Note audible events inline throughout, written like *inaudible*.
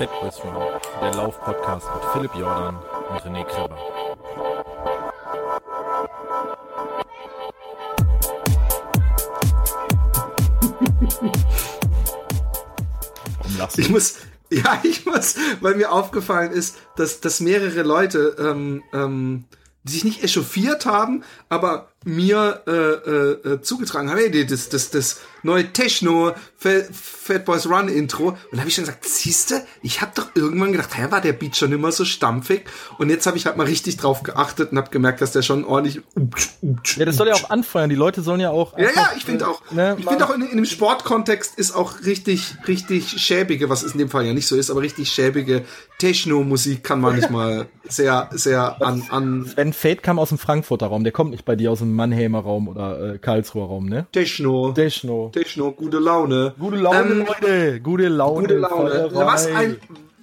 Fatboys Run, der Lauf-Podcast mit Philipp Jordan und René Kreber. Ich muss, ja, ich muss, weil mir aufgefallen ist, dass, dass mehrere Leute ähm, ähm, die sich nicht echauffiert haben, aber mir äh, äh, äh zugetragen haben, hey, das, das, das neue Techno Fat Boys Run Intro. Und da habe ich schon gesagt, siehste, ich habe doch irgendwann gedacht, hä, war der Beat schon immer so stampfig? Und jetzt habe ich halt mal richtig drauf geachtet und habe gemerkt, dass der schon ordentlich. Ja, das soll ja auch anfeuern. Die Leute sollen ja auch. Ja, ja, ich finde auch. Ne, ich finde auch in, in dem Sportkontext ist auch richtig, richtig schäbige, was es in dem Fall ja nicht so ist, aber richtig schäbige Techno-Musik kann manchmal sehr, sehr an, an. Sven Fate kam aus dem Frankfurter Raum, der kommt nicht bei dir aus dem Mannheimer Raum oder äh, Karlsruher Raum, ne? Techno. Techno. Techno, gute Laune. Gute Laune, ähm, Leute. Gute Laune. Gute Laune. Was ein,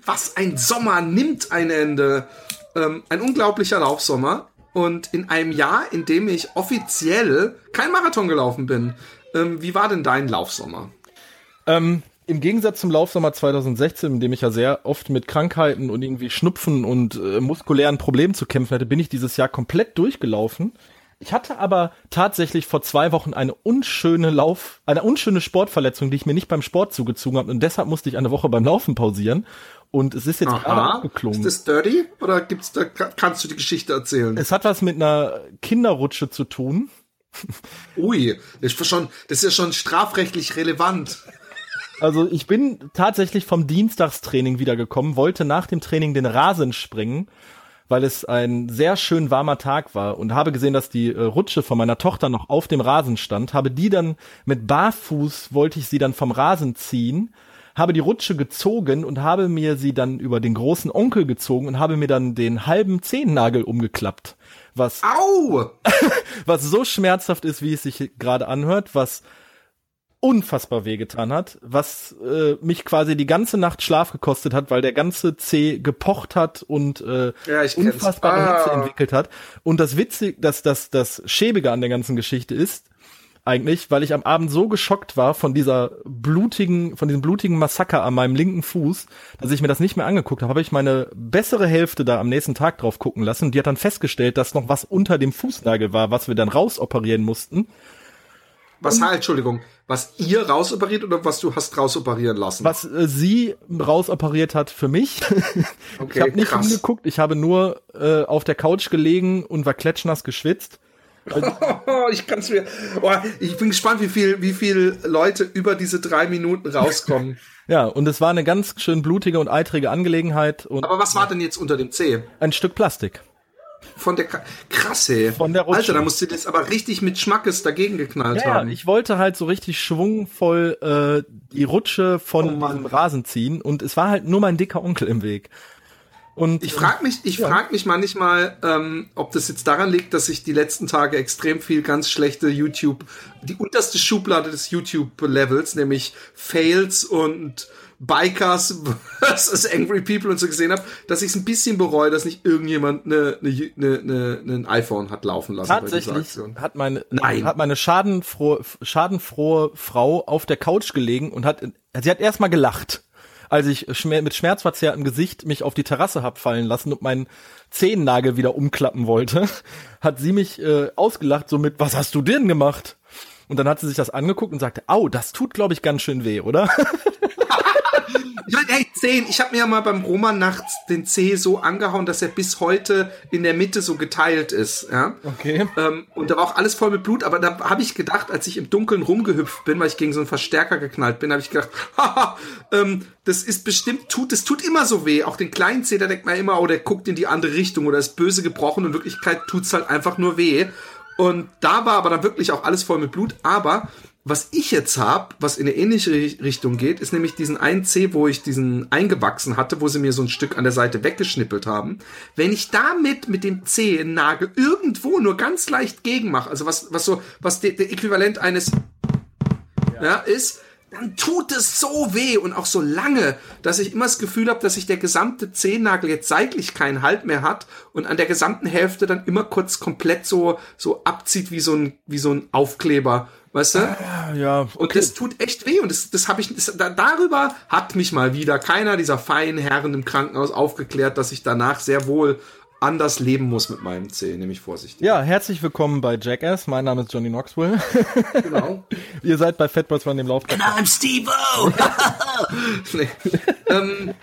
was ein Sommer nimmt ein Ende. Ähm, ein unglaublicher Laufsommer. Und in einem Jahr, in dem ich offiziell kein Marathon gelaufen bin. Ähm, wie war denn dein Laufsommer? Ähm, im Gegensatz zum Laufsommer 2016, in dem ich ja sehr oft mit Krankheiten und irgendwie Schnupfen und äh, muskulären Problemen zu kämpfen hatte, bin ich dieses Jahr komplett durchgelaufen. Ich hatte aber tatsächlich vor zwei Wochen eine unschöne Lauf, eine unschöne Sportverletzung, die ich mir nicht beim Sport zugezogen habe und deshalb musste ich eine Woche beim Laufen pausieren. Und es ist jetzt Aha. gerade abgeklungen. Ist das dirty oder gibt's da kannst du die Geschichte erzählen? Es hat was mit einer Kinderrutsche zu tun. *laughs* Ui, das ist schon, das ist ja schon strafrechtlich relevant. Also ich bin tatsächlich vom Dienstagstraining wiedergekommen, wollte nach dem Training den Rasen springen weil es ein sehr schön warmer Tag war und habe gesehen, dass die äh, Rutsche von meiner Tochter noch auf dem Rasen stand, habe die dann mit Barfuß wollte ich sie dann vom Rasen ziehen, habe die Rutsche gezogen und habe mir sie dann über den großen Onkel gezogen und habe mir dann den halben Zehennagel umgeklappt. Was, Au! *laughs* was so schmerzhaft ist, wie es sich gerade anhört, was unfassbar wehgetan hat, was äh, mich quasi die ganze Nacht Schlaf gekostet hat, weil der ganze Zeh gepocht hat und äh, ja, unfassbare ah. Hitze entwickelt hat. Und das Witzige, dass das, das Schäbige an der ganzen Geschichte ist, eigentlich, weil ich am Abend so geschockt war von dieser blutigen, von diesem blutigen Massaker an meinem linken Fuß, dass ich mir das nicht mehr angeguckt habe, habe ich meine bessere Hälfte da am nächsten Tag drauf gucken lassen. Und die hat dann festgestellt, dass noch was unter dem Fußnagel war, was wir dann rausoperieren mussten. Was halt, Entschuldigung, was ihr rausoperiert oder was du hast rausoperieren lassen? Was äh, sie rausoperiert hat für mich. *laughs* Okay, ich habe nicht krass. hingeguckt, ich habe nur äh, auf der Couch gelegen und war klatschnass geschwitzt. *laughs* ich kann's mir. Oh, ich bin gespannt, wie viel, wie viel Leute über diese drei Minuten rauskommen. *laughs* ja, und es war eine ganz schön blutige und eitrige Angelegenheit. Und, Aber was war denn jetzt unter dem C? Ein Stück Plastik. Von der Krasse. Von der Rutsche. Alter, da musst du das aber richtig mit Schmackes dagegen geknallt ja, haben. Ja, ich wollte halt so richtig schwungvoll äh, die Rutsche von oh diesem Rasen ziehen und es war halt nur mein dicker Onkel im Weg. Und ich frage mich, ich ja. frage mich manchmal, ähm, ob das jetzt daran liegt, dass ich die letzten Tage extrem viel ganz schlechte YouTube, die unterste Schublade des YouTube-Levels, nämlich Fails und Bikers *laughs* versus Angry People und so gesehen habe, dass ich es ein bisschen bereue, dass nicht irgendjemand eine, eine, eine, eine, ein iPhone hat laufen lassen. Tatsächlich hat meine, Nein. hat meine schadenfrohe, schadenfrohe Frau auf der Couch gelegen und hat, sie hat erstmal gelacht als ich mit schmerzverzerrtem Gesicht mich auf die Terrasse hab fallen lassen und meinen Zehennagel wieder umklappen wollte, *laughs* hat sie mich äh, ausgelacht, so mit, was hast du denn gemacht? Und dann hat sie sich das angeguckt und sagte, au, das tut, glaube ich, ganz schön weh, oder? *laughs* Ich meine, hey, Zehen, ich habe mir ja mal beim Roman nachts den Zeh so angehauen, dass er bis heute in der Mitte so geteilt ist. Ja? Okay. Ähm, und da war auch alles voll mit Blut, aber da habe ich gedacht, als ich im Dunkeln rumgehüpft bin, weil ich gegen so einen Verstärker geknallt bin, habe ich gedacht, *laughs* haha, ähm, das ist bestimmt, tut, das tut immer so weh. Auch den kleinen Zeh, da denkt man immer, oh, der guckt in die andere Richtung oder ist böse gebrochen in Wirklichkeit tut's halt einfach nur weh. Und da war aber dann wirklich auch alles voll mit Blut, aber was ich jetzt habe, was in eine ähnliche Richtung geht, ist nämlich diesen einen C, wo ich diesen eingewachsen hatte, wo sie mir so ein Stück an der Seite weggeschnippelt haben. Wenn ich damit mit dem C-Nagel irgendwo nur ganz leicht gegenmache, also was, was so, was der, der Äquivalent eines ja. ja ist, dann tut es so weh und auch so lange, dass ich immer das Gefühl habe, dass sich der gesamte Zehennagel jetzt seitlich keinen Halt mehr hat und an der gesamten Hälfte dann immer kurz komplett so so abzieht wie so ein wie so ein Aufkleber Weißt du? Ah, ja, okay. Und das tut echt weh. Und das, das habe ich, das, da, darüber hat mich mal wieder keiner dieser feinen Herren im Krankenhaus aufgeklärt, dass ich danach sehr wohl anders leben muss mit meinem Zeh, nämlich vorsichtig. Ja, herzlich willkommen bei Jackass. Mein Name ist Johnny Knoxville. *laughs* Genau. Ihr seid bei Fatboys von dem Lauf. And I'm Steve-O! *laughs* nee. ähm,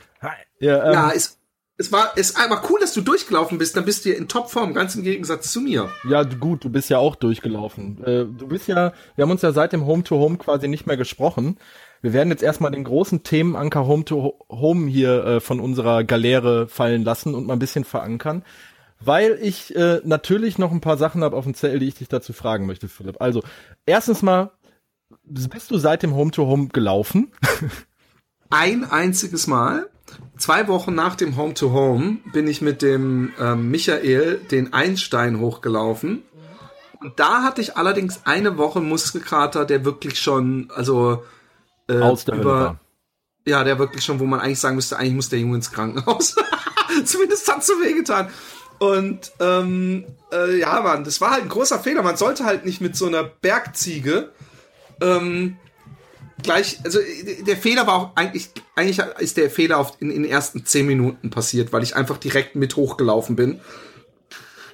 ja, ähm, ja, ist es war, es war cool, dass du durchgelaufen bist. Dann bist du ja in Topform, ganz im Gegensatz zu mir. Ja, gut, du bist ja auch durchgelaufen. Äh, du bist ja, wir haben uns ja seit dem Home to Home quasi nicht mehr gesprochen. Wir werden jetzt erstmal den großen Themenanker Home to Home hier äh, von unserer Galeere fallen lassen und mal ein bisschen verankern. Weil ich äh, natürlich noch ein paar Sachen habe auf dem Zettel, die ich dich dazu fragen möchte, Philipp. Also, erstens mal, bist du seit dem Home to Home gelaufen? Ein einziges Mal zwei Wochen nach dem Home to Home bin ich mit dem ähm, Michael den Einstein hochgelaufen. Und da hatte ich allerdings eine Woche Muskelkater, der wirklich schon, also äh, Aus der über, ja, der wirklich schon, wo man eigentlich sagen müsste, eigentlich muss der Junge ins Krankenhaus. *laughs* Zumindest hat so wehgetan. Und ähm, äh, ja, Mann, das war halt ein großer Fehler. Man sollte halt nicht mit so einer Bergziege ähm, gleich, also der Fehler war auch eigentlich, eigentlich ist der Fehler auf, in, in den ersten zehn Minuten passiert, weil ich einfach direkt mit hochgelaufen bin.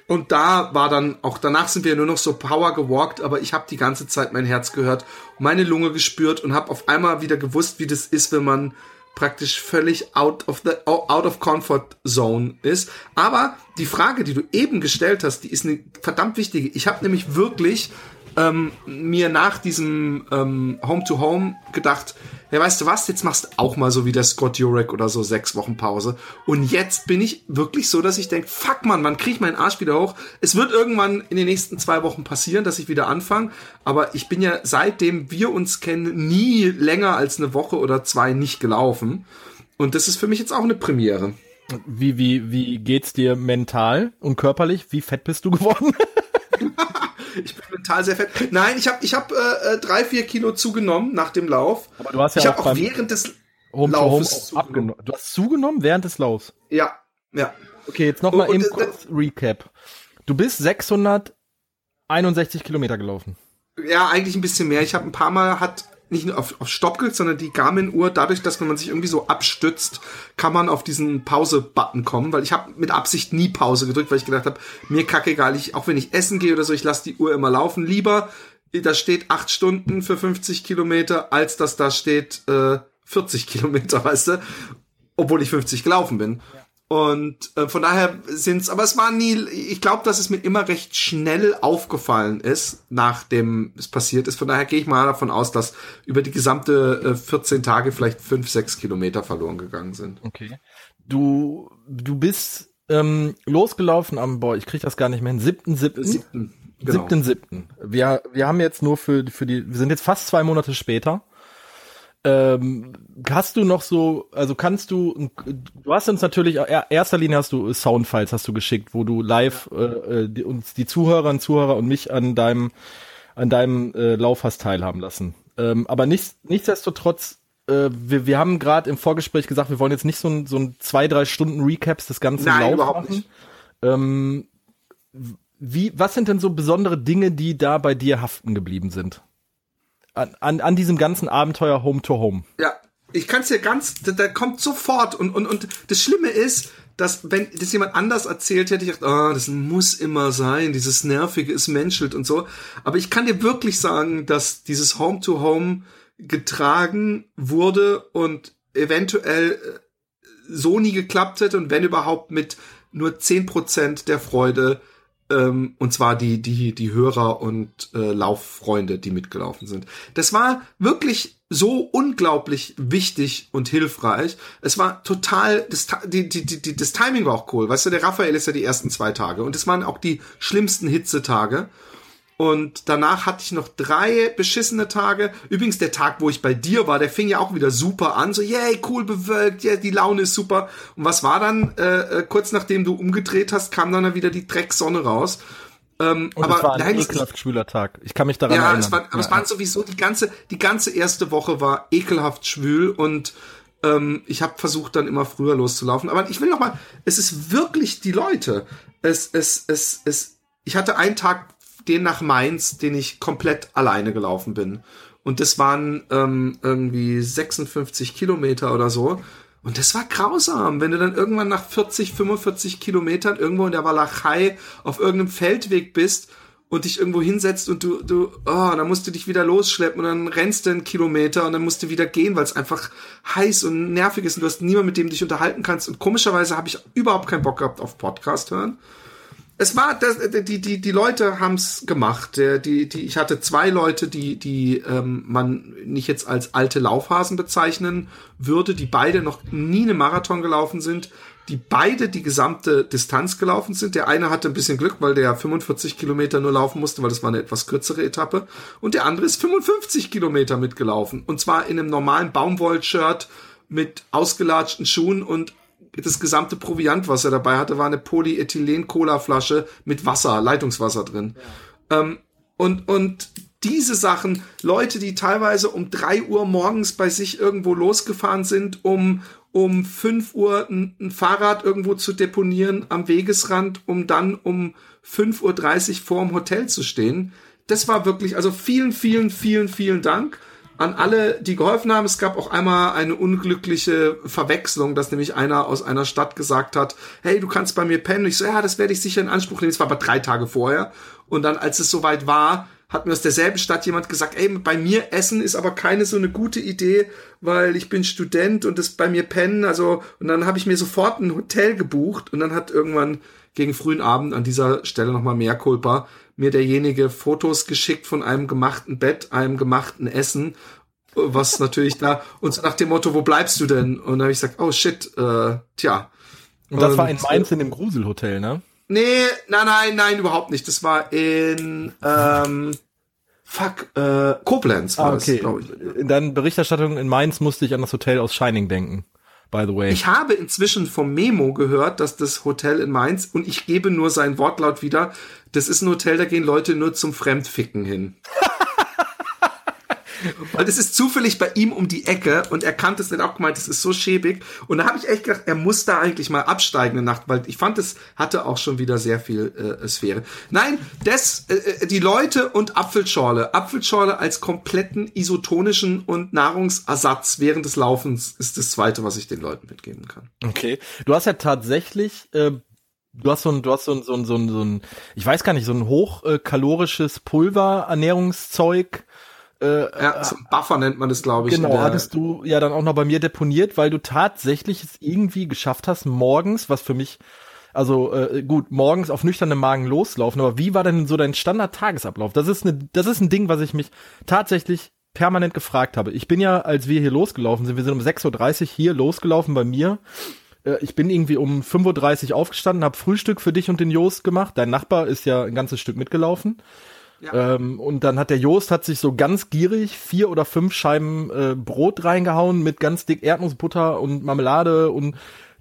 Und da war dann, auch danach sind wir nur noch so Power gewalkt, aber ich habe die ganze Zeit mein Herz gehört, meine Lunge gespürt und habe auf einmal wieder gewusst, wie das ist, wenn man praktisch völlig out of the out of comfort zone ist. Aber die Frage, die du eben gestellt hast, die ist eine verdammt wichtige. Ich habe nämlich wirklich ähm, mir nach diesem ähm, Home-to-Home gedacht, ja, weißt du was, jetzt machst du auch mal so wie der Scott Jurek oder so sechs Wochen Pause. Und jetzt bin ich wirklich so, dass ich denke, fuck man, wann krieg ich meinen Arsch wieder hoch? Es wird irgendwann in den nächsten zwei Wochen passieren, dass ich wieder anfange. Aber ich bin ja seitdem wir uns kennen nie länger als eine Woche oder zwei nicht gelaufen. Und das ist für mich jetzt auch eine Premiere. Wie, wie, wie geht's dir mental und körperlich? Wie fett bist du geworden? *laughs* ich bin mental sehr fett. Nein, ich habe ich hab, äh, äh, drei, vier Kilo zugenommen nach dem Lauf. Aber du hast ja ich auch, auch während des Home Laufes Home abgenommen. Du hast zugenommen während des Laufs? Ja, ja. Okay, jetzt noch mal und, eben und, kurz Recap. Du bist 661 Kilometer gelaufen. Ja, eigentlich ein bisschen mehr. Ich habe ein paar Mal hat nicht nur auf, auf Stopp sondern die Garmin-Uhr, dadurch, dass man sich irgendwie so abstützt, kann man auf diesen Pause-Button kommen, weil ich habe mit Absicht nie Pause gedrückt, weil ich gedacht habe, mir kacke egal, ich, auch wenn ich essen gehe oder so, ich lasse die Uhr immer laufen. Lieber, da steht acht Stunden für 50 Kilometer, als dass da steht äh, 40 Kilometer, *laughs* weißt du, obwohl ich 50 gelaufen bin. Ja. Und äh, von daher sind's, aber es war nie, ich glaube, dass es mir immer recht schnell aufgefallen ist, nachdem es passiert ist. Von daher gehe ich mal davon aus, dass über die gesamte äh, 14 Tage vielleicht 5, 6 Kilometer verloren gegangen sind. Okay. Du, du bist ähm, losgelaufen am, boah, ich krieg das gar nicht mehr hin, siebten, siebten. Siebten, genau. siebten, siebten. Wir, wir haben jetzt nur für, für die, wir sind jetzt fast zwei Monate später. Ähm, hast du noch so, also kannst du, du hast uns natürlich, erster Linie hast du Soundfiles hast du geschickt, wo du live äh, äh, die, uns die Zuhörer und Zuhörer und mich an deinem an deinem äh, Lauf hast teilhaben lassen. Ähm, aber nichts, nichtsdestotrotz, äh, wir, wir haben gerade im Vorgespräch gesagt, wir wollen jetzt nicht so ein, so ein zwei, drei Stunden Recaps des ganzen Nein, Laufs überhaupt machen. Nicht. Ähm, wie, was sind denn so besondere Dinge, die da bei dir haften geblieben sind? An, an, an diesem ganzen Abenteuer Home to Home. Ja, ich kann es ja ganz, da, da kommt sofort und, und, und das Schlimme ist, dass wenn das jemand anders erzählt hätte, ich gedacht, oh, das muss immer sein, dieses Nervige ist menschelt und so. Aber ich kann dir wirklich sagen, dass dieses Home to Home getragen wurde und eventuell äh, so nie geklappt hätte und wenn überhaupt mit nur zehn Prozent der Freude ähm, und zwar die, die, die Hörer und äh, Lauffreunde, die mitgelaufen sind. Das war wirklich so unglaublich wichtig und hilfreich. Es war total, das, die, die, die, das Timing war auch cool. Weißt du, der Raphael ist ja die ersten zwei Tage und es waren auch die schlimmsten Hitzetage. Und danach hatte ich noch drei beschissene Tage. Übrigens, der Tag, wo ich bei dir war, der fing ja auch wieder super an. So, yay, cool bewölkt, yeah, die Laune ist super. Und was war dann, äh, äh kurz nachdem du umgedreht hast, kam dann wieder die Drecksonne raus. Ähm, und aber es war ein ekelhaft schwüler Tag. Ich kann mich daran ja, erinnern. Es war, aber ja, es waren sowieso die ganze, die ganze erste Woche war ekelhaft schwül und ähm, ich habe versucht dann immer früher loszulaufen. Aber ich will noch mal, es ist wirklich die Leute. Es, es, es, es. Ich hatte einen Tag den nach Mainz, den ich komplett alleine gelaufen bin. Und das waren ähm, irgendwie 56 Kilometer oder so. Und das war grausam, wenn du dann irgendwann nach 40, 45 Kilometern irgendwo in der Walachei auf irgendeinem Feldweg bist und dich irgendwo hinsetzt und du, du, oh, dann musst du dich wieder losschleppen und dann rennst du einen Kilometer und dann musst du wieder gehen, weil es einfach heiß und nervig ist und du hast niemanden, mit dem du dich unterhalten kannst. Und komischerweise habe ich überhaupt keinen Bock gehabt auf Podcast hören es war, das, die, die, die Leute haben's gemacht. Die, die, ich hatte zwei Leute, die, die ähm, man nicht jetzt als alte Laufhasen bezeichnen würde, die beide noch nie eine Marathon gelaufen sind, die beide die gesamte Distanz gelaufen sind. Der eine hatte ein bisschen Glück, weil der 45 Kilometer nur laufen musste, weil das war eine etwas kürzere Etappe. Und der andere ist 55 Kilometer mitgelaufen. Und zwar in einem normalen Baumwoll-Shirt mit ausgelatschten Schuhen und das gesamte Proviant, was er dabei hatte, war eine Polyethylen-Cola-Flasche mit Wasser, Leitungswasser drin. Ja. Ähm, und, und diese Sachen, Leute, die teilweise um drei Uhr morgens bei sich irgendwo losgefahren sind, um um fünf Uhr ein, ein Fahrrad irgendwo zu deponieren am Wegesrand, um dann um fünf Uhr dreißig vor dem Hotel zu stehen. Das war wirklich, also vielen, vielen, vielen, vielen Dank an alle, die geholfen haben. Es gab auch einmal eine unglückliche Verwechslung, dass nämlich einer aus einer Stadt gesagt hat, hey, du kannst bei mir pennen. ich so, ja, das werde ich sicher in Anspruch nehmen. Das war aber drei Tage vorher. Und dann, als es soweit war, hat mir aus derselben Stadt jemand gesagt, ey, bei mir essen ist aber keine so eine gute Idee, weil ich bin Student und das bei mir pennen, also, und dann habe ich mir sofort ein Hotel gebucht und dann hat irgendwann gegen frühen Abend an dieser Stelle nochmal mehr Kulpa mir derjenige Fotos geschickt von einem gemachten Bett, einem gemachten Essen, was natürlich da, und so nach dem Motto, wo bleibst du denn? Und dann habe ich gesagt, oh shit, äh, tja. Und das und, war in Mainz in dem Gruselhotel, ne? Nee, nein, nein, nein, überhaupt nicht. Das war in, ähm, fuck, äh, Koblenz war ah, okay. das, In deinen Berichterstattungen in Mainz musste ich an das Hotel aus Shining denken by the way. Ich habe inzwischen vom Memo gehört, dass das Hotel in Mainz, und ich gebe nur sein Wortlaut wieder, das ist ein Hotel, da gehen Leute nur zum Fremdficken hin. Weil das ist zufällig bei ihm um die Ecke und er kannte es nicht auch gemeint, das ist so schäbig. Und da habe ich echt gedacht, er muss da eigentlich mal absteigen in Nacht, weil ich fand, es hatte auch schon wieder sehr viel äh, Sphäre. Nein, das, äh, äh, die Leute und Apfelschorle. Apfelschorle als kompletten isotonischen und Nahrungsersatz während des Laufens ist das zweite, was ich den Leuten mitgeben kann. Okay. Du hast ja tatsächlich äh Du hast so ein, du hast so ein, so ein, so ein, so ein ich weiß gar nicht, so ein hochkalorisches Pulverernährungszeug äh, ja, zum Buffer nennt man das, glaube ich. Genau, hattest du ja dann auch noch bei mir deponiert, weil du tatsächlich es irgendwie geschafft hast, morgens, was für mich, also äh, gut, morgens auf nüchternem Magen loslaufen, aber wie war denn so dein Standard-Tagesablauf? Das ist, eine, das ist ein Ding, was ich mich tatsächlich permanent gefragt habe. Ich bin ja, als wir hier losgelaufen sind, wir sind um 6.30 Uhr hier losgelaufen bei mir. Äh, ich bin irgendwie um 5.30 Uhr aufgestanden, habe Frühstück für dich und den Jost gemacht. Dein Nachbar ist ja ein ganzes Stück mitgelaufen. Ähm, und dann hat der Jost hat sich so ganz gierig vier oder fünf Scheiben äh, Brot reingehauen mit ganz dick Erdnussbutter und Marmelade und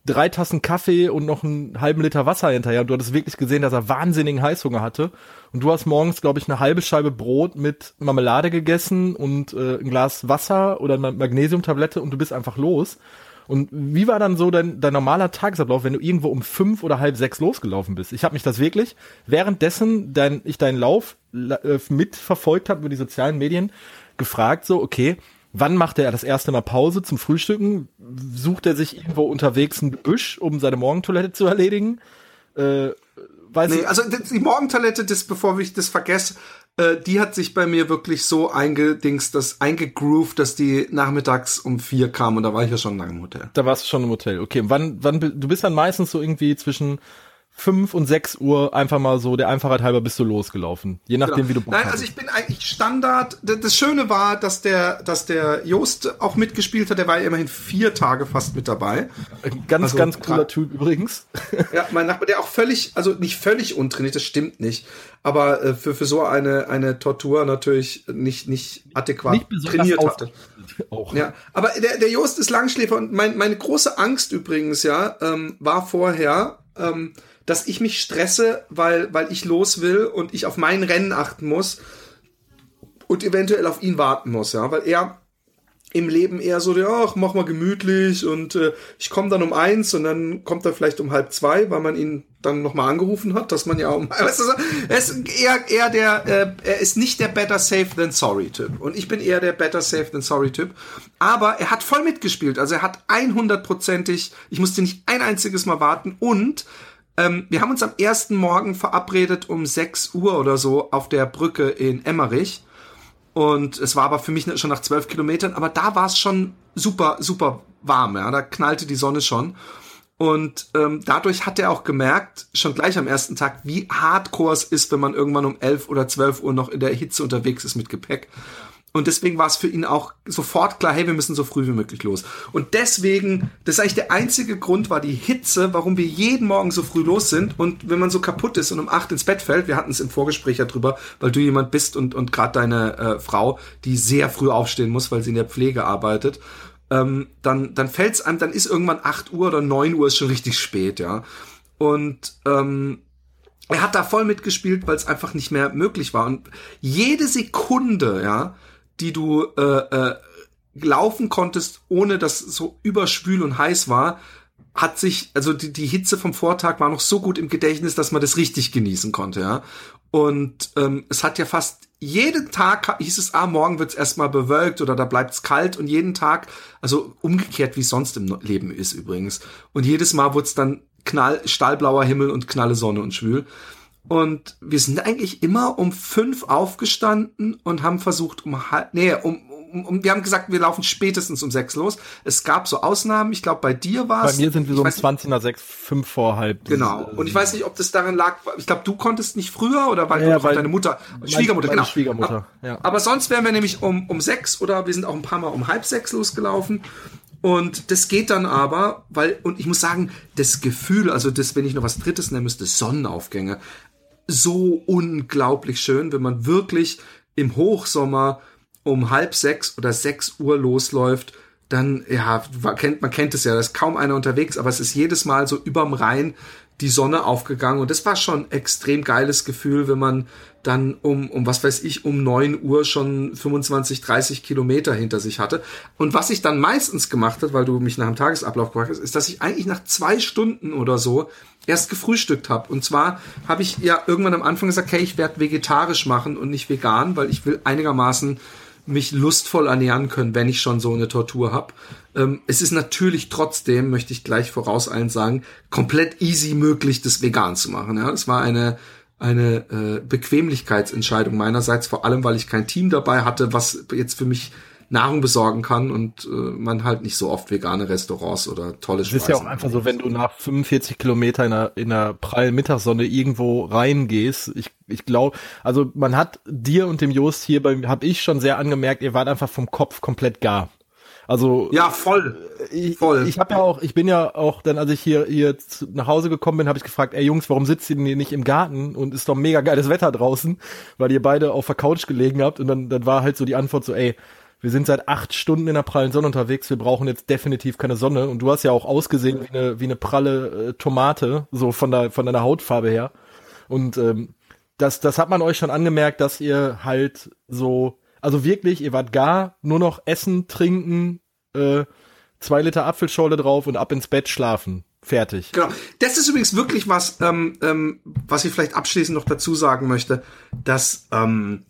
drei Tassen Kaffee und noch einen halben Liter Wasser hinterher. Und du hattest wirklich gesehen, dass er wahnsinnigen Heißhunger hatte. Und du hast morgens, glaube ich, eine halbe Scheibe Brot mit Marmelade gegessen und äh, ein Glas Wasser oder eine Magnesiumtablette und du bist einfach los. Und wie war dann so dein, dein normaler Tagesablauf, wenn du irgendwo um fünf oder halb sechs losgelaufen bist? Ich habe mich das wirklich, währenddessen dein, ich deinen Lauf mitverfolgt habe über die sozialen Medien, gefragt so, okay, wann macht er das erste Mal Pause zum Frühstücken? Sucht er sich irgendwo unterwegs ein Büsch, um seine Morgentoilette zu erledigen? Äh, weiß nee, also die Morgentoilette, das, bevor ich das vergesse, äh, die hat sich bei mir wirklich so eingedingst, das eingegroovt, dass die nachmittags um vier kam und da war ich ja schon lange im Hotel. Da warst du schon im Hotel. Okay, wann, wann, du bist dann meistens so irgendwie zwischen fünf und sechs Uhr einfach mal so, der Einfachheit halber bist du losgelaufen. Je nachdem, genau. wie du Bock Nein, also ich bin eigentlich Standard. Das Schöne war, dass der, dass der Jost auch mitgespielt hat. Der war ja immerhin vier Tage fast mit dabei. Ganz, also, ganz cooler Typ übrigens. *laughs* Ja, mein Nachbar, der auch völlig, also nicht völlig untrainiert, das stimmt nicht. Aber äh, für, für so eine, eine Tortur natürlich nicht, nicht adäquat nicht trainiert hatte. Auch. Ja, aber der, der Jost ist Langschläfer und mein, meine große Angst übrigens, ja, ähm, war vorher, ähm, dass ich mich stresse, weil, weil ich los will und ich auf mein Rennen achten muss und eventuell auf ihn warten muss, ja, weil er im Leben eher so, ja, ach, mach mal gemütlich und äh, ich komme dann um eins und dann kommt er vielleicht um halb zwei, weil man ihn dann nochmal angerufen hat, dass man ja um, *laughs* weißt du, er ist eher, eher der, äh, er ist nicht der better safe than sorry Typ. Und ich bin eher der better safe than sorry Typ, aber er hat voll mitgespielt, also er hat 100%ig, ich musste nicht ein einziges Mal warten und ähm, wir haben uns am ersten Morgen verabredet um 6 Uhr oder so auf der Brücke in Emmerich und es war aber für mich schon nach zwölf Kilometern, aber da war es schon super, super warm, ja. Da knallte die Sonne schon. Und ähm, dadurch hat er auch gemerkt, schon gleich am ersten Tag, wie hardcore es ist, wenn man irgendwann um elf oder zwölf Uhr noch in der Hitze unterwegs ist mit Gepäck. Und deswegen war es für ihn auch sofort klar, hey, wir müssen so früh wie möglich los. Und deswegen, das ist eigentlich der einzige Grund war die Hitze, warum wir jeden Morgen so früh los sind. Und wenn man so kaputt ist und um acht ins Bett fällt, wir hatten es im Vorgespräch ja drüber, weil du jemand bist und, und gerade deine äh, Frau, die sehr früh aufstehen muss, weil sie in der Pflege arbeitet, ähm, dann, dann fällt's einem, dann ist irgendwann acht Uhr oder neun Uhr ist schon richtig spät, ja. Und ähm, er hat da voll mitgespielt, weil es einfach nicht mehr möglich war. Und jede Sekunde, ja, die du äh, äh, laufen konntest, ohne dass so überschwül und heiß war, hat sich, also die, die Hitze vom Vortag war noch so gut im Gedächtnis, dass man das richtig genießen konnte, ja. Und ähm, es hat ja fast jeden Tag hieß es, ah, morgen wird's erstmal bewölkt oder da bleibt's kalt und jeden Tag, also umgekehrt, wie es sonst im Leben ist übrigens. Und jedes Mal wurde dann knall, stahlblauer Himmel und knalle Sonne und schwül. Und wir sind eigentlich immer um fünf aufgestanden und haben versucht um halb, nee, um, um, um, wir haben gesagt, wir laufen spätestens um sechs los. Es gab so Ausnahmen. Ich glaube, bei dir war es. Bei mir sind wir so um 20 nach sechs, fünf vor halb. Genau. Und ich weiß nicht, ob das daran lag. Ich glaube, du konntest nicht früher oder weil, ja, du weil deine Mutter, Schwiegermutter, genau. Schwiegermutter, ja. Aber sonst wären wir nämlich um, um sechs oder wir sind auch ein paar Mal um halb sechs losgelaufen. Und das geht dann aber, weil, und ich muss sagen, das Gefühl, also das, wenn ich noch was Drittes nennen müsste, Sonnenaufgänge so unglaublich schön, wenn man wirklich im Hochsommer um halb sechs oder sechs Uhr losläuft, dann, ja, man kennt, man kennt es ja, da ist kaum einer unterwegs, aber es ist jedes Mal so überm Rhein die Sonne aufgegangen und das war schon extrem geiles Gefühl, wenn man dann um, um was weiß ich, um neun Uhr schon 25, 30 Kilometer hinter sich hatte. Und was ich dann meistens gemacht hat, weil du mich nach dem Tagesablauf gefragt hast, ist, dass ich eigentlich nach zwei Stunden oder so erst gefrühstückt habe. Und zwar habe ich ja irgendwann am Anfang gesagt, okay, ich werde vegetarisch machen und nicht vegan, weil ich will einigermaßen mich lustvoll ernähren können, wenn ich schon so eine Tortur habe. Ähm, es ist natürlich trotzdem, möchte ich gleich voraus allen sagen, komplett easy möglich, das vegan zu machen. Ja, es war eine eine äh, Bequemlichkeitsentscheidung meinerseits, vor allem weil ich kein Team dabei hatte, was jetzt für mich Nahrung besorgen kann und äh, man halt nicht so oft vegane Restaurants oder tolle Speisen. Es ist ja auch einfach so, wenn du nach 45 Kilometer in einer, in einer prallen Mittagssonne irgendwo reingehst. Ich, ich glaube, also man hat dir und dem Jost hier, bei habe ich schon sehr angemerkt, ihr wart einfach vom Kopf komplett gar. Also ja, voll, ich, voll. Ich habe ja auch, ich bin ja auch dann, als ich hier hier nach Hause gekommen bin, habe ich gefragt, ey Jungs, warum sitzt ihr denn hier nicht im Garten und ist doch mega geiles Wetter draußen, weil ihr beide auf der Couch gelegen habt und dann dann war halt so die Antwort so, ey, wir sind seit acht Stunden in der prallen Sonne unterwegs, wir brauchen jetzt definitiv keine Sonne. Und du hast ja auch ausgesehen wie eine, wie eine pralle äh, Tomate, so von, der, von deiner Hautfarbe her. Und ähm, das, das hat man euch schon angemerkt, dass ihr halt so, also wirklich, ihr wart gar nur noch essen, trinken, äh, zwei Liter Apfelschorle drauf und ab ins Bett schlafen. Fertig. Genau. Das ist übrigens wirklich was, ähm, ähm, was ich vielleicht abschließend noch dazu sagen möchte, dass ähm,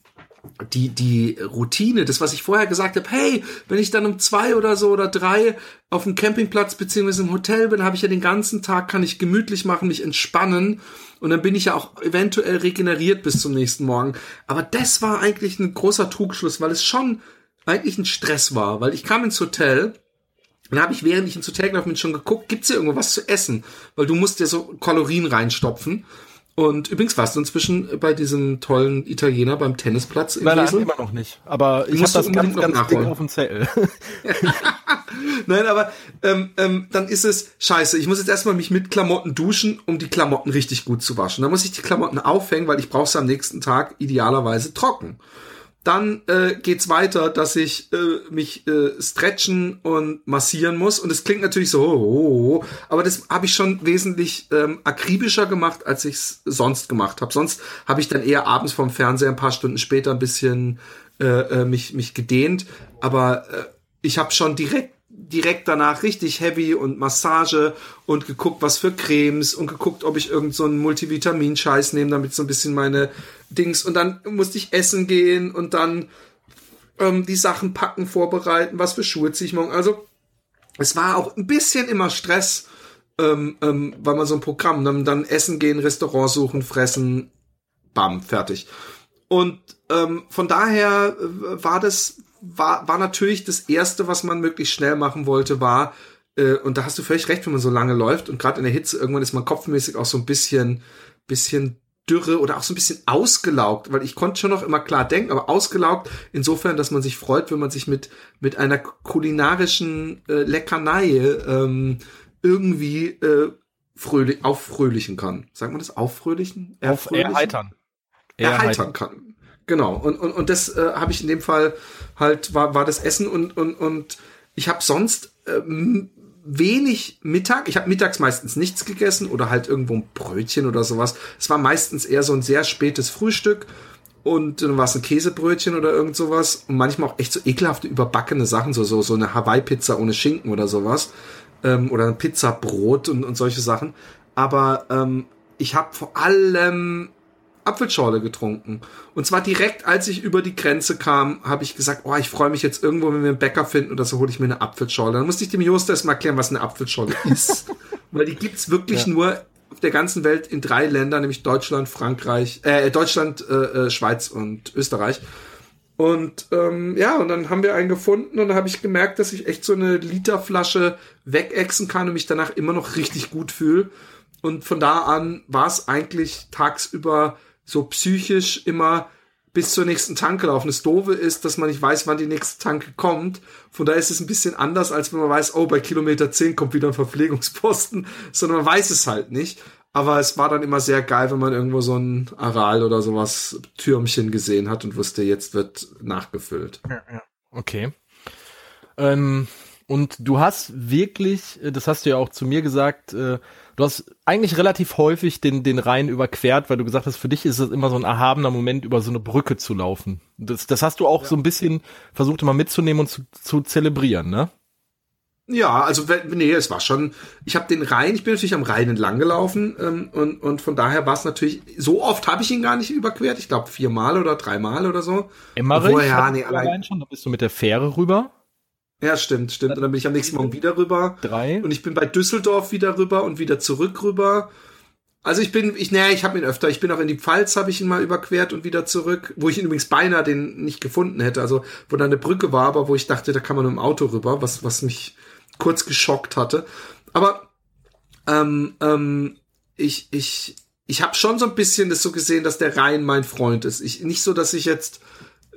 die, die Routine, das, was ich vorher gesagt habe, hey, wenn ich dann um zwei oder so oder drei auf dem Campingplatz beziehungsweise im Hotel bin, habe ich ja den ganzen Tag, kann ich gemütlich machen, mich entspannen und dann bin ich ja auch eventuell regeneriert bis zum nächsten Morgen. Aber das war eigentlich ein großer Trugschluss, weil es schon eigentlich ein Stress war, weil ich kam ins Hotel dann habe ich, während ich ins Hotel gelaufen bin, schon geguckt, gibt's hier irgendwo was zu essen? Weil du musst ja so Kalorien reinstopfen. Und übrigens warst du inzwischen bei diesem tollen Italiener beim Tennisplatz in Nein, nein, immer noch nicht. Aber ich habe das ganz, ganz dick auf dem Zettel. *laughs* nein, aber ähm, ähm, dann ist es scheiße. Ich muss jetzt erstmal mich mit Klamotten duschen, um die Klamotten richtig gut zu waschen. Dann muss ich die Klamotten aufhängen, weil ich brauche sie am nächsten Tag idealerweise trocken. Dann äh, geht's weiter, dass ich äh, mich äh, stretchen und massieren muss. Und es klingt natürlich so, oh, oh, oh, aber das habe ich schon wesentlich ähm, akribischer gemacht, als ich es sonst gemacht habe. Sonst habe ich dann eher abends vom Fernseher ein paar Stunden später ein bisschen äh, äh, mich, mich gedehnt. Aber äh, ich habe schon direkt direkt danach richtig heavy und Massage und geguckt, was für Cremes und geguckt, ob ich irgend so einen Multivitamin-Scheiß nehme, damit so ein bisschen meine Dings und dann musste ich essen gehen und dann ähm, die Sachen packen, vorbereiten, was für Schuhe ziehe ich morgen. Also es war auch ein bisschen immer Stress, ähm, ähm, weil man so ein Programm, dann, dann essen gehen, Restaurant suchen, fressen, bam, fertig. Und ähm, von daher äh, war das war, war natürlich das Erste, was man möglichst schnell machen wollte, war, äh, und da hast du völlig recht, wenn man so lange läuft und gerade in der Hitze, irgendwann ist man kopfmäßig auch so ein bisschen, bisschen dürre oder auch so ein bisschen ausgelaugt, weil ich konnte schon noch immer klar denken, aber ausgelaugt insofern, dass man sich freut, wenn man sich mit, mit einer kulinarischen äh, Leckernei ähm, irgendwie äh, fröhlich, auffröhlichen kann. Sagt man das? Auffröhlichen? Erfröhlichen? Erheitern. Erheitern kann. Genau. Und, und, und das äh, habe ich in dem Fall halt, war, war das Essen und, und, und ich habe sonst ähm, wenig Mittag. Ich habe mittags meistens nichts gegessen oder halt irgendwo ein Brötchen oder sowas. Es war meistens eher so ein sehr spätes Frühstück und dann war es ein Käsebrötchen oder irgend sowas und manchmal auch echt so ekelhafte überbackene Sachen, so so so eine Hawaii-Pizza ohne Schinken oder sowas ähm, oder ein Pizzabrot und, und solche Sachen. Aber ähm, ich habe vor allem Apfelschorle getrunken. Und zwar direkt, als ich über die Grenze kam, habe ich gesagt, oh, ich freue mich jetzt irgendwo, wenn wir einen Bäcker finden oder so, hole ich mir eine Apfelschorle. Dann musste ich dem Jost erstmal erklären, was eine Apfelschorle *laughs* ist. Weil die gibt's wirklich ja. nur auf der ganzen Welt in drei Ländern, nämlich Deutschland, Frankreich, äh, Deutschland, äh, äh, Schweiz und Österreich. Und ähm, ja, und dann haben wir einen gefunden und dann habe ich gemerkt, dass ich echt so eine Literflasche wegexen kann und mich danach immer noch richtig gut fühle. Und von da an war es eigentlich tagsüber so psychisch immer bis zur nächsten Tanke laufen. Das Doofe ist, dass man nicht weiß, wann die nächste Tanke kommt. Von daher ist es ein bisschen anders, als wenn man weiß, oh, bei Kilometer 10 kommt wieder ein Verpflegungsposten, *laughs* sondern man weiß es halt nicht. Aber es war dann immer sehr geil, wenn man irgendwo so ein Aral oder sowas Türmchen gesehen hat und wusste, jetzt wird nachgefüllt. Okay. Ähm, und du hast wirklich, das hast du ja auch zu mir gesagt, äh, du hast eigentlich relativ häufig den, den Rhein überquert, weil du gesagt hast, für dich ist es immer so ein erhabener Moment, über so eine Brücke zu laufen. Das, das hast du auch ja. so ein bisschen versucht immer mitzunehmen und zu, zu zelebrieren, ne? Ja, also nee, es war schon. Ich habe den Rhein, ich bin natürlich am Rhein entlang gelaufen ähm, und und von daher war es natürlich. So oft habe ich ihn gar nicht überquert. Ich glaube viermal oder dreimal oder so. Emmerich, ja, nee, allein schon. Da bist du mit der Fähre rüber. Ja, stimmt, stimmt. Und dann bin ich am nächsten Morgen wieder rüber. Drei. Und ich bin bei Düsseldorf wieder rüber und wieder zurück rüber. Also ich bin, ich, naja, ich habe ihn öfter. Ich bin auch in die Pfalz, habe ich ihn mal überquert und wieder zurück, wo ich ihn übrigens beinahe den nicht gefunden hätte. Also wo da eine Brücke war, aber wo ich dachte, da kann man mit dem Auto rüber, was, was mich kurz geschockt hatte. Aber ähm, ähm, ich, ich, ich habe schon so ein bisschen das so gesehen, dass der Rhein mein Freund ist. Ich, nicht so, dass ich jetzt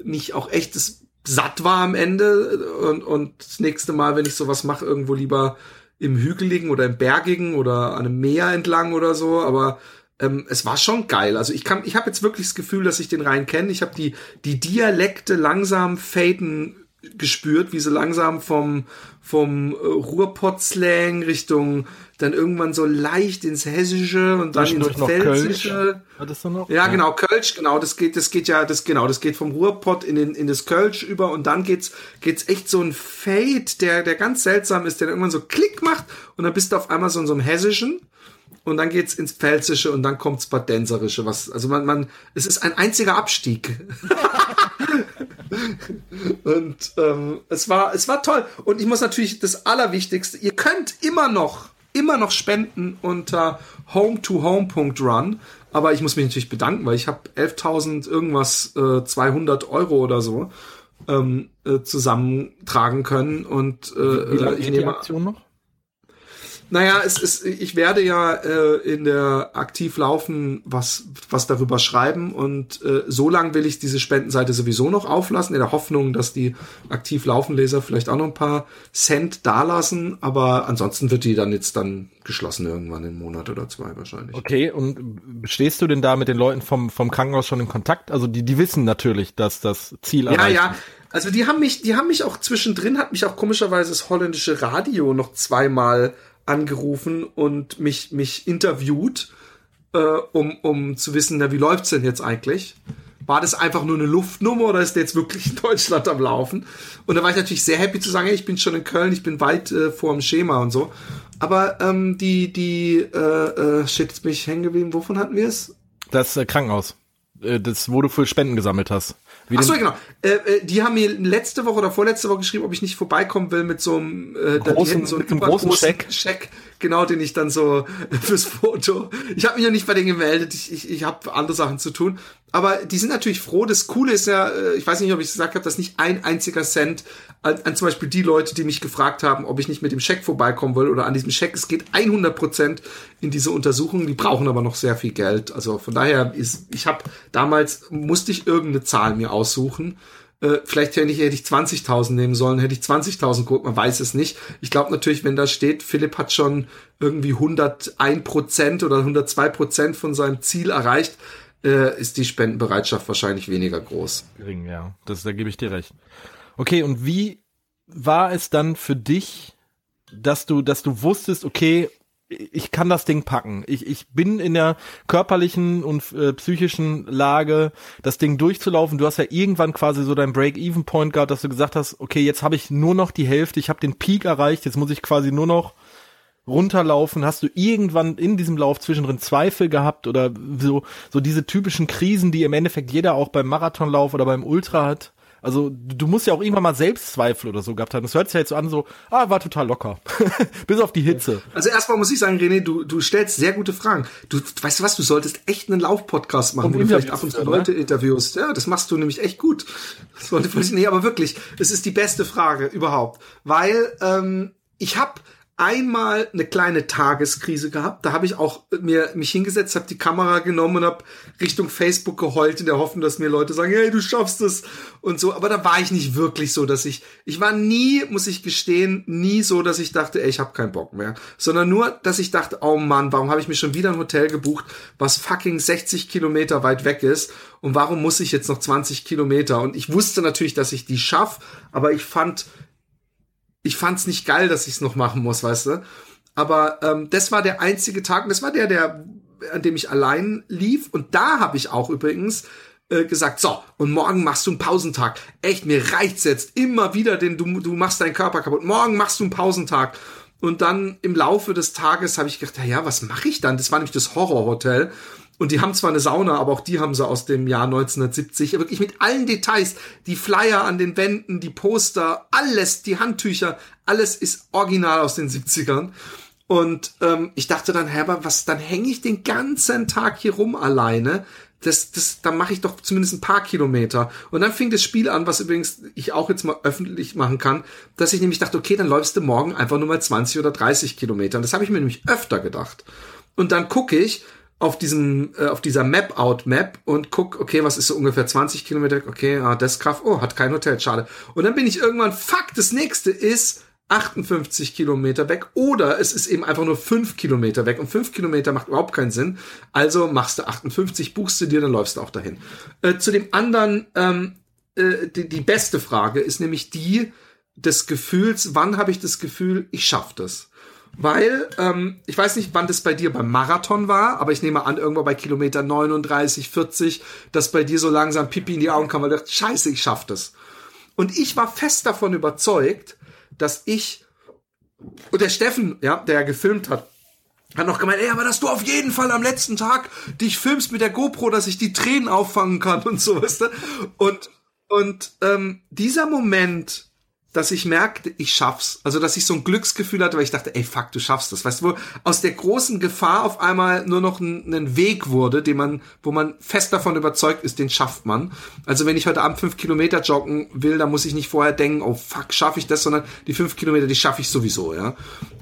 nicht auch echtes satt war am Ende und, und das nächste Mal, wenn ich sowas mache, irgendwo lieber im Hügeligen oder im Bergigen oder an einem Meer entlang oder so, aber ähm, es war schon geil. Also ich kann, ich habe jetzt wirklich das Gefühl, dass ich den Rhein kenne. Ich habe die die Dialekte langsam faden gespürt, wie sie langsam vom vom äh, Ruhrpott-Slang Richtung dann irgendwann so leicht ins Hessische und dann ins Pfälzische. Hattest du noch? Ja, ja, genau, Kölsch, genau, das geht, das geht ja, das, genau, das geht vom Ruhrpott in, den, in das Kölsch über und dann geht's, geht's echt so ein Fade, der, der ganz seltsam ist, der dann irgendwann so Klick macht und dann bist du auf einmal so in so einem Hessischen und dann geht's ins Pfälzische und dann kommt's Badenserische, was, also man, man, es ist ein einziger Abstieg. *laughs* und ähm, es war, es war toll. Und ich muss natürlich das Allerwichtigste, ihr könnt immer noch immer noch spenden unter home-to-home.run. Aber ich muss mich natürlich bedanken, weil ich habe 11.000 irgendwas äh, 200 Euro oder so ähm, äh, zusammentragen können. Und äh, Wie lange ich nehme, die Aktion noch? Naja, es ist, ich werde ja äh, in der aktiv laufen was, was darüber schreiben und äh, so lang will ich diese Spendenseite sowieso noch auflassen, in der Hoffnung, dass die aktiv laufen Leser vielleicht auch noch ein paar Cent dalassen, aber ansonsten wird die dann jetzt dann geschlossen irgendwann im Monat oder zwei wahrscheinlich. Okay, und stehst du denn da mit den Leuten vom, vom Krankenhaus schon in Kontakt? Also die, die wissen natürlich, dass das Ziel Ja, ja. Also die haben mich, die haben mich auch zwischendrin, hat mich auch komischerweise das holländische Radio noch zweimal angerufen und mich, mich interviewt, äh, um, um zu wissen, na, wie läuft's denn jetzt eigentlich? war das einfach nur eine Luftnummer oder ist der jetzt wirklich in Deutschland am Laufen? Und da war ich natürlich sehr happy zu sagen, hey, ich bin schon in Köln, ich bin weit äh, vor dem Schema und so. Aber ähm, die, die, äh, äh, shit, jetzt bin ich hängen geblieben. Wovon hatten wir es? Das äh, Krankenhaus. Äh, das, wo du für Spenden gesammelt hast. Wie Ach so, genau. Äh, äh, die haben mir letzte Woche oder vorletzte Woche geschrieben, ob ich nicht vorbeikommen will mit so einem, äh, großen, so einem großen Scheck. Scheck genau, den ich dann so *laughs* fürs Foto. Ich habe mich noch nicht bei denen gemeldet, ich, ich, ich habe andere Sachen zu tun. Aber die sind natürlich froh. Das Coole ist ja, äh, ich weiß nicht, ob ich es gesagt habe, dass nicht ein einziger Cent an, an zum Beispiel die Leute, die mich gefragt haben, ob ich nicht mit dem Scheck vorbeikommen will oder an diesem Scheck. Es geht 100 Prozent in diese Untersuchung. Die brauchen aber noch sehr viel Geld. Also von daher ist, ich habe damals musste ich irgendeine Zahl mir aussuchen äh, vielleicht hätte ich, hätte ich 20.000 nehmen sollen, hätte ich 20.000 geguckt, man weiß es nicht. Ich glaube natürlich, wenn da steht, Philipp hat schon irgendwie 101 Prozent oder 102 Prozent von seinem Ziel erreicht, äh, ist die Spendenbereitschaft wahrscheinlich weniger groß. Gering, ja. Das, da gebe ich dir recht. Okay, und wie war es dann für dich, dass du, dass du wusstest, okay, ich kann das Ding packen. Ich, ich bin in der körperlichen und äh, psychischen Lage, das Ding durchzulaufen. Du hast ja irgendwann quasi so dein Break-Even-Point gehabt, dass du gesagt hast, okay, jetzt habe ich nur noch die Hälfte, ich habe den Peak erreicht, jetzt muss ich quasi nur noch runterlaufen. Hast du irgendwann in diesem Lauf zwischendrin Zweifel gehabt oder so, so diese typischen Krisen, die im Endeffekt jeder auch beim Marathonlauf oder beim Ultra hat? Also du musst ja auch irgendwann mal Selbstzweifel oder so gehabt haben. Das hört sich ja jetzt so an, so, ah, war total locker. *laughs* Bis auf die Hitze. Also erstmal muss ich sagen, René, du, du stellst sehr gute Fragen. Du weißt du was, du solltest echt einen Laufpodcast machen, wo du vielleicht ab und zu Leute ne? interviewst. Ja, das machst du nämlich echt gut. Das wollte ich nicht, aber wirklich, es ist die beste Frage überhaupt. Weil ähm, ich habe einmal eine kleine Tageskrise gehabt. Da habe ich auch mir mich hingesetzt, habe die Kamera genommen und habe Richtung Facebook geheult in der Hoffnung, dass mir Leute sagen, hey, du schaffst es und so. Aber da war ich nicht wirklich so, dass ich, ich war nie, muss ich gestehen, nie so, dass ich dachte, ey, ich habe keinen Bock mehr, sondern nur, dass ich dachte, oh Mann, warum habe ich mir schon wieder ein Hotel gebucht, was fucking 60 Kilometer weit weg ist und warum muss ich jetzt noch 20 Kilometer? Und ich wusste natürlich, dass ich die schaff, aber ich fand ich fand's nicht geil, dass ich's noch machen muss, weißt du. Aber ähm, das war der einzige Tag, und das war der, der, an dem ich allein lief. Und da habe ich auch übrigens äh, gesagt, so, und morgen machst du einen Pausentag. Echt, mir reicht's jetzt immer wieder, denn du, du machst deinen Körper kaputt. Morgen machst du einen Pausentag. Und dann im Laufe des Tages habe ich gedacht, ja, was mache ich dann? Das war nämlich das Horrorhotel. Und die haben zwar eine Sauna, aber auch die haben sie aus dem Jahr 1970. Wirklich mit allen Details. Die Flyer an den Wänden, die Poster, alles, die Handtücher, alles ist original aus den 70ern. Und ähm, ich dachte dann, hä, aber was, dann hänge ich den ganzen Tag hier rum alleine. Das, das, dann mache ich doch zumindest ein paar Kilometer. Und dann fing das Spiel an, was übrigens ich auch jetzt mal öffentlich machen kann, dass ich nämlich dachte, okay, dann läufst du morgen einfach nur mal 20 oder 30 Kilometer. Und das habe ich mir nämlich öfter gedacht. Und dann gucke ich, auf diesem, äh, auf dieser Map-Out-Map und guck, okay, was ist so ungefähr 20 Kilometer, okay, ah, das Kraft, oh, hat kein Hotel, schade. Und dann bin ich irgendwann, fuck, das nächste ist 58 Kilometer weg oder es ist eben einfach nur 5 Kilometer weg und 5 Kilometer macht überhaupt keinen Sinn. Also machst du 58, buchst du dir, dann läufst du auch dahin. Äh, zu dem anderen, ähm, äh, die, die beste Frage ist nämlich die des Gefühls, wann habe ich das Gefühl, ich schaffe das? Weil, ähm, ich weiß nicht, wann das bei dir beim Marathon war, aber ich nehme an, irgendwo bei Kilometer 39, 40, dass bei dir so langsam Pipi in die Augen kam, weil du dachte, scheiße, ich schaff das. Und ich war fest davon überzeugt, dass ich, und der Steffen, ja, der gefilmt hat, hat noch gemeint, ey, aber dass du auf jeden Fall am letzten Tag dich filmst mit der GoPro, dass ich die Tränen auffangen kann und so, weißt du? Und, und ähm, dieser Moment, dass ich merkte, ich schaff's. Also, dass ich so ein Glücksgefühl hatte, weil ich dachte, ey, fuck, du schaffst das. Weißt du, wo aus der großen Gefahr auf einmal nur noch ein, ein, Weg wurde, den man, wo man fest davon überzeugt ist, den schafft man. Also, wenn ich heute Abend fünf Kilometer joggen will, dann muss ich nicht vorher denken, oh fuck, schaffe ich das, sondern die fünf Kilometer, die schaffe ich sowieso, ja.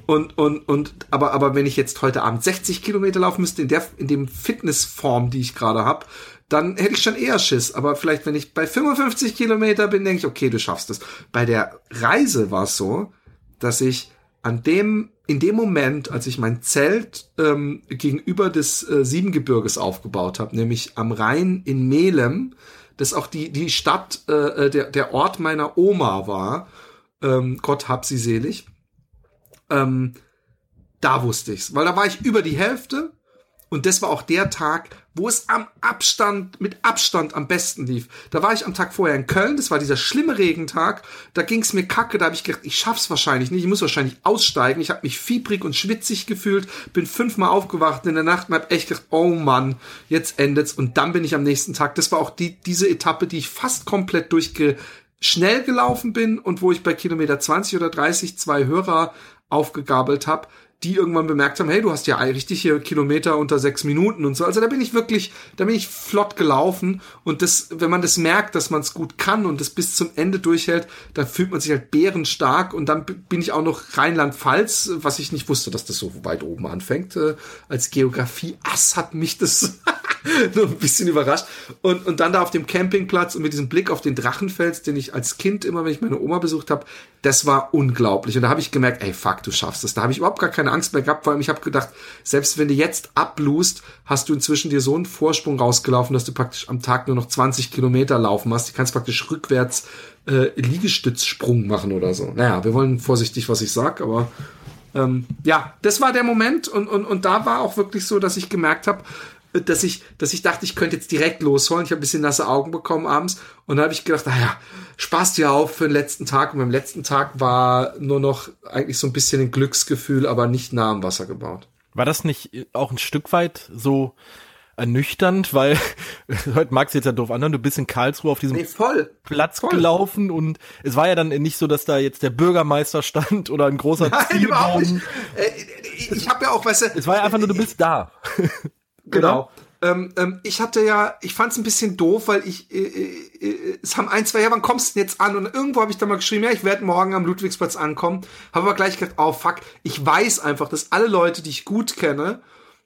Und, und, und, aber, aber wenn ich jetzt heute Abend 60 Kilometer laufen müsste, in der, in dem Fitnessform, die ich gerade habe, dann hätte ich schon eher Schiss. Aber vielleicht, wenn ich bei 55 Kilometer bin, denke ich, okay, du schaffst es. Bei der Reise war es so, dass ich an dem, in dem Moment, als ich mein Zelt ähm, gegenüber des äh, Siebengebirges aufgebaut habe, nämlich am Rhein in Melem, das auch die, die Stadt, äh, äh, der, der Ort meiner Oma war, ähm, Gott hab sie selig, ähm, da wusste ich's. Weil da war ich über die Hälfte Und das war auch der Tag, wo es am Abstand, mit Abstand am besten lief. Da war ich am Tag vorher in Köln, das war dieser schlimme Regentag, da ging es mir kacke, da habe ich gedacht, ich schaff's wahrscheinlich nicht, ich muss wahrscheinlich aussteigen. Ich habe mich fiebrig und schwitzig gefühlt, bin fünfmal aufgewacht in der Nacht und habe echt gedacht, oh Mann, jetzt endet's. Und dann bin ich am nächsten Tag, das war auch die, diese Etappe, die ich fast komplett durchge schnell gelaufen bin und wo ich bei Kilometer 20 oder 30 zwei Hörer aufgegabelt habe, die irgendwann bemerkt haben, hey, du hast ja richtig hier Kilometer unter sechs Minuten und so. Also da bin ich wirklich, da bin ich flott gelaufen und das, wenn man das merkt, dass man es gut kann und das bis zum Ende durchhält, dann fühlt man sich halt bärenstark und dann bin ich auch noch Rheinland-Pfalz, was ich nicht wusste, dass das so weit oben anfängt. Äh, als Geografie-Ass hat mich das *laughs* nur ein bisschen überrascht. Und, und dann da auf dem Campingplatz und mit diesem Blick auf den Drachenfels, den ich als Kind immer, wenn ich meine Oma besucht habe, das war unglaublich. Und da habe ich gemerkt, ey, fuck, du schaffst das. Da habe ich überhaupt gar keine Angst mehr gehabt, vor allem ich habe gedacht, selbst wenn du jetzt abblust, hast du inzwischen dir so einen Vorsprung rausgelaufen, dass du praktisch am Tag nur noch 20 Kilometer laufen hast. Du kannst praktisch rückwärts äh, Liegestützsprung machen oder so. Naja, wir wollen vorsichtig, was ich sag, aber ähm, ja, das war der Moment und, und, und da war auch wirklich so, dass ich gemerkt habe, dass ich, dass ich dachte, ich könnte jetzt direkt losholen. Ich habe ein bisschen nasse Augen bekommen abends und dann habe ich gedacht, naja, spaß dir auf für den letzten Tag. Und beim letzten Tag war nur noch eigentlich so ein bisschen ein Glücksgefühl, aber nicht nah am Wasser gebaut. War das nicht auch ein Stück weit so ernüchternd, weil *laughs* heute magst du jetzt ja doof anhören, du bist in Karlsruhe auf diesem nee, voll, Platz voll. gelaufen und es war ja dann nicht so, dass da jetzt der Bürgermeister stand oder ein großer Nein, überhaupt nicht. Äh, ich habe ja auch, weißt du, es war ja einfach nur, du bist da. Genau. Ähm, ähm, ich hatte ja, ich fand es ein bisschen doof, weil ich, äh, äh, äh, es haben ein, zwei, ja, wann kommst du denn jetzt an? Und irgendwo habe ich dann mal geschrieben, ja, ich werde morgen am Ludwigsplatz ankommen. Habe aber gleich gedacht, oh fuck, ich weiß einfach, dass alle Leute, die ich gut kenne,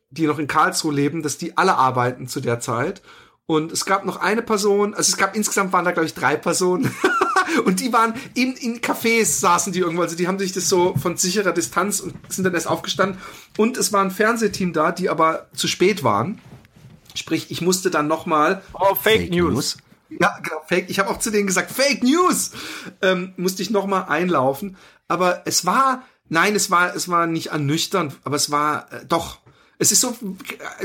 die noch in Karlsruhe leben, dass die alle arbeiten zu der Zeit. Und es gab noch eine Person, also es gab insgesamt waren da, glaube ich, drei Personen. *laughs* und die waren in, in Cafés saßen die irgendwo, also die haben sich das so von sicherer Distanz und sind dann erst aufgestanden. Und es war ein Fernsehteam da, die aber zu spät waren. Sprich, ich musste dann nochmal. Oh, Fake, Fake News. News. Ja, genau, Fake. Ich habe auch zu denen gesagt, Fake News. Ähm, musste ich nochmal einlaufen. Aber es war, nein, es war, es war nicht ernüchternd, aber es war äh, doch es ist so,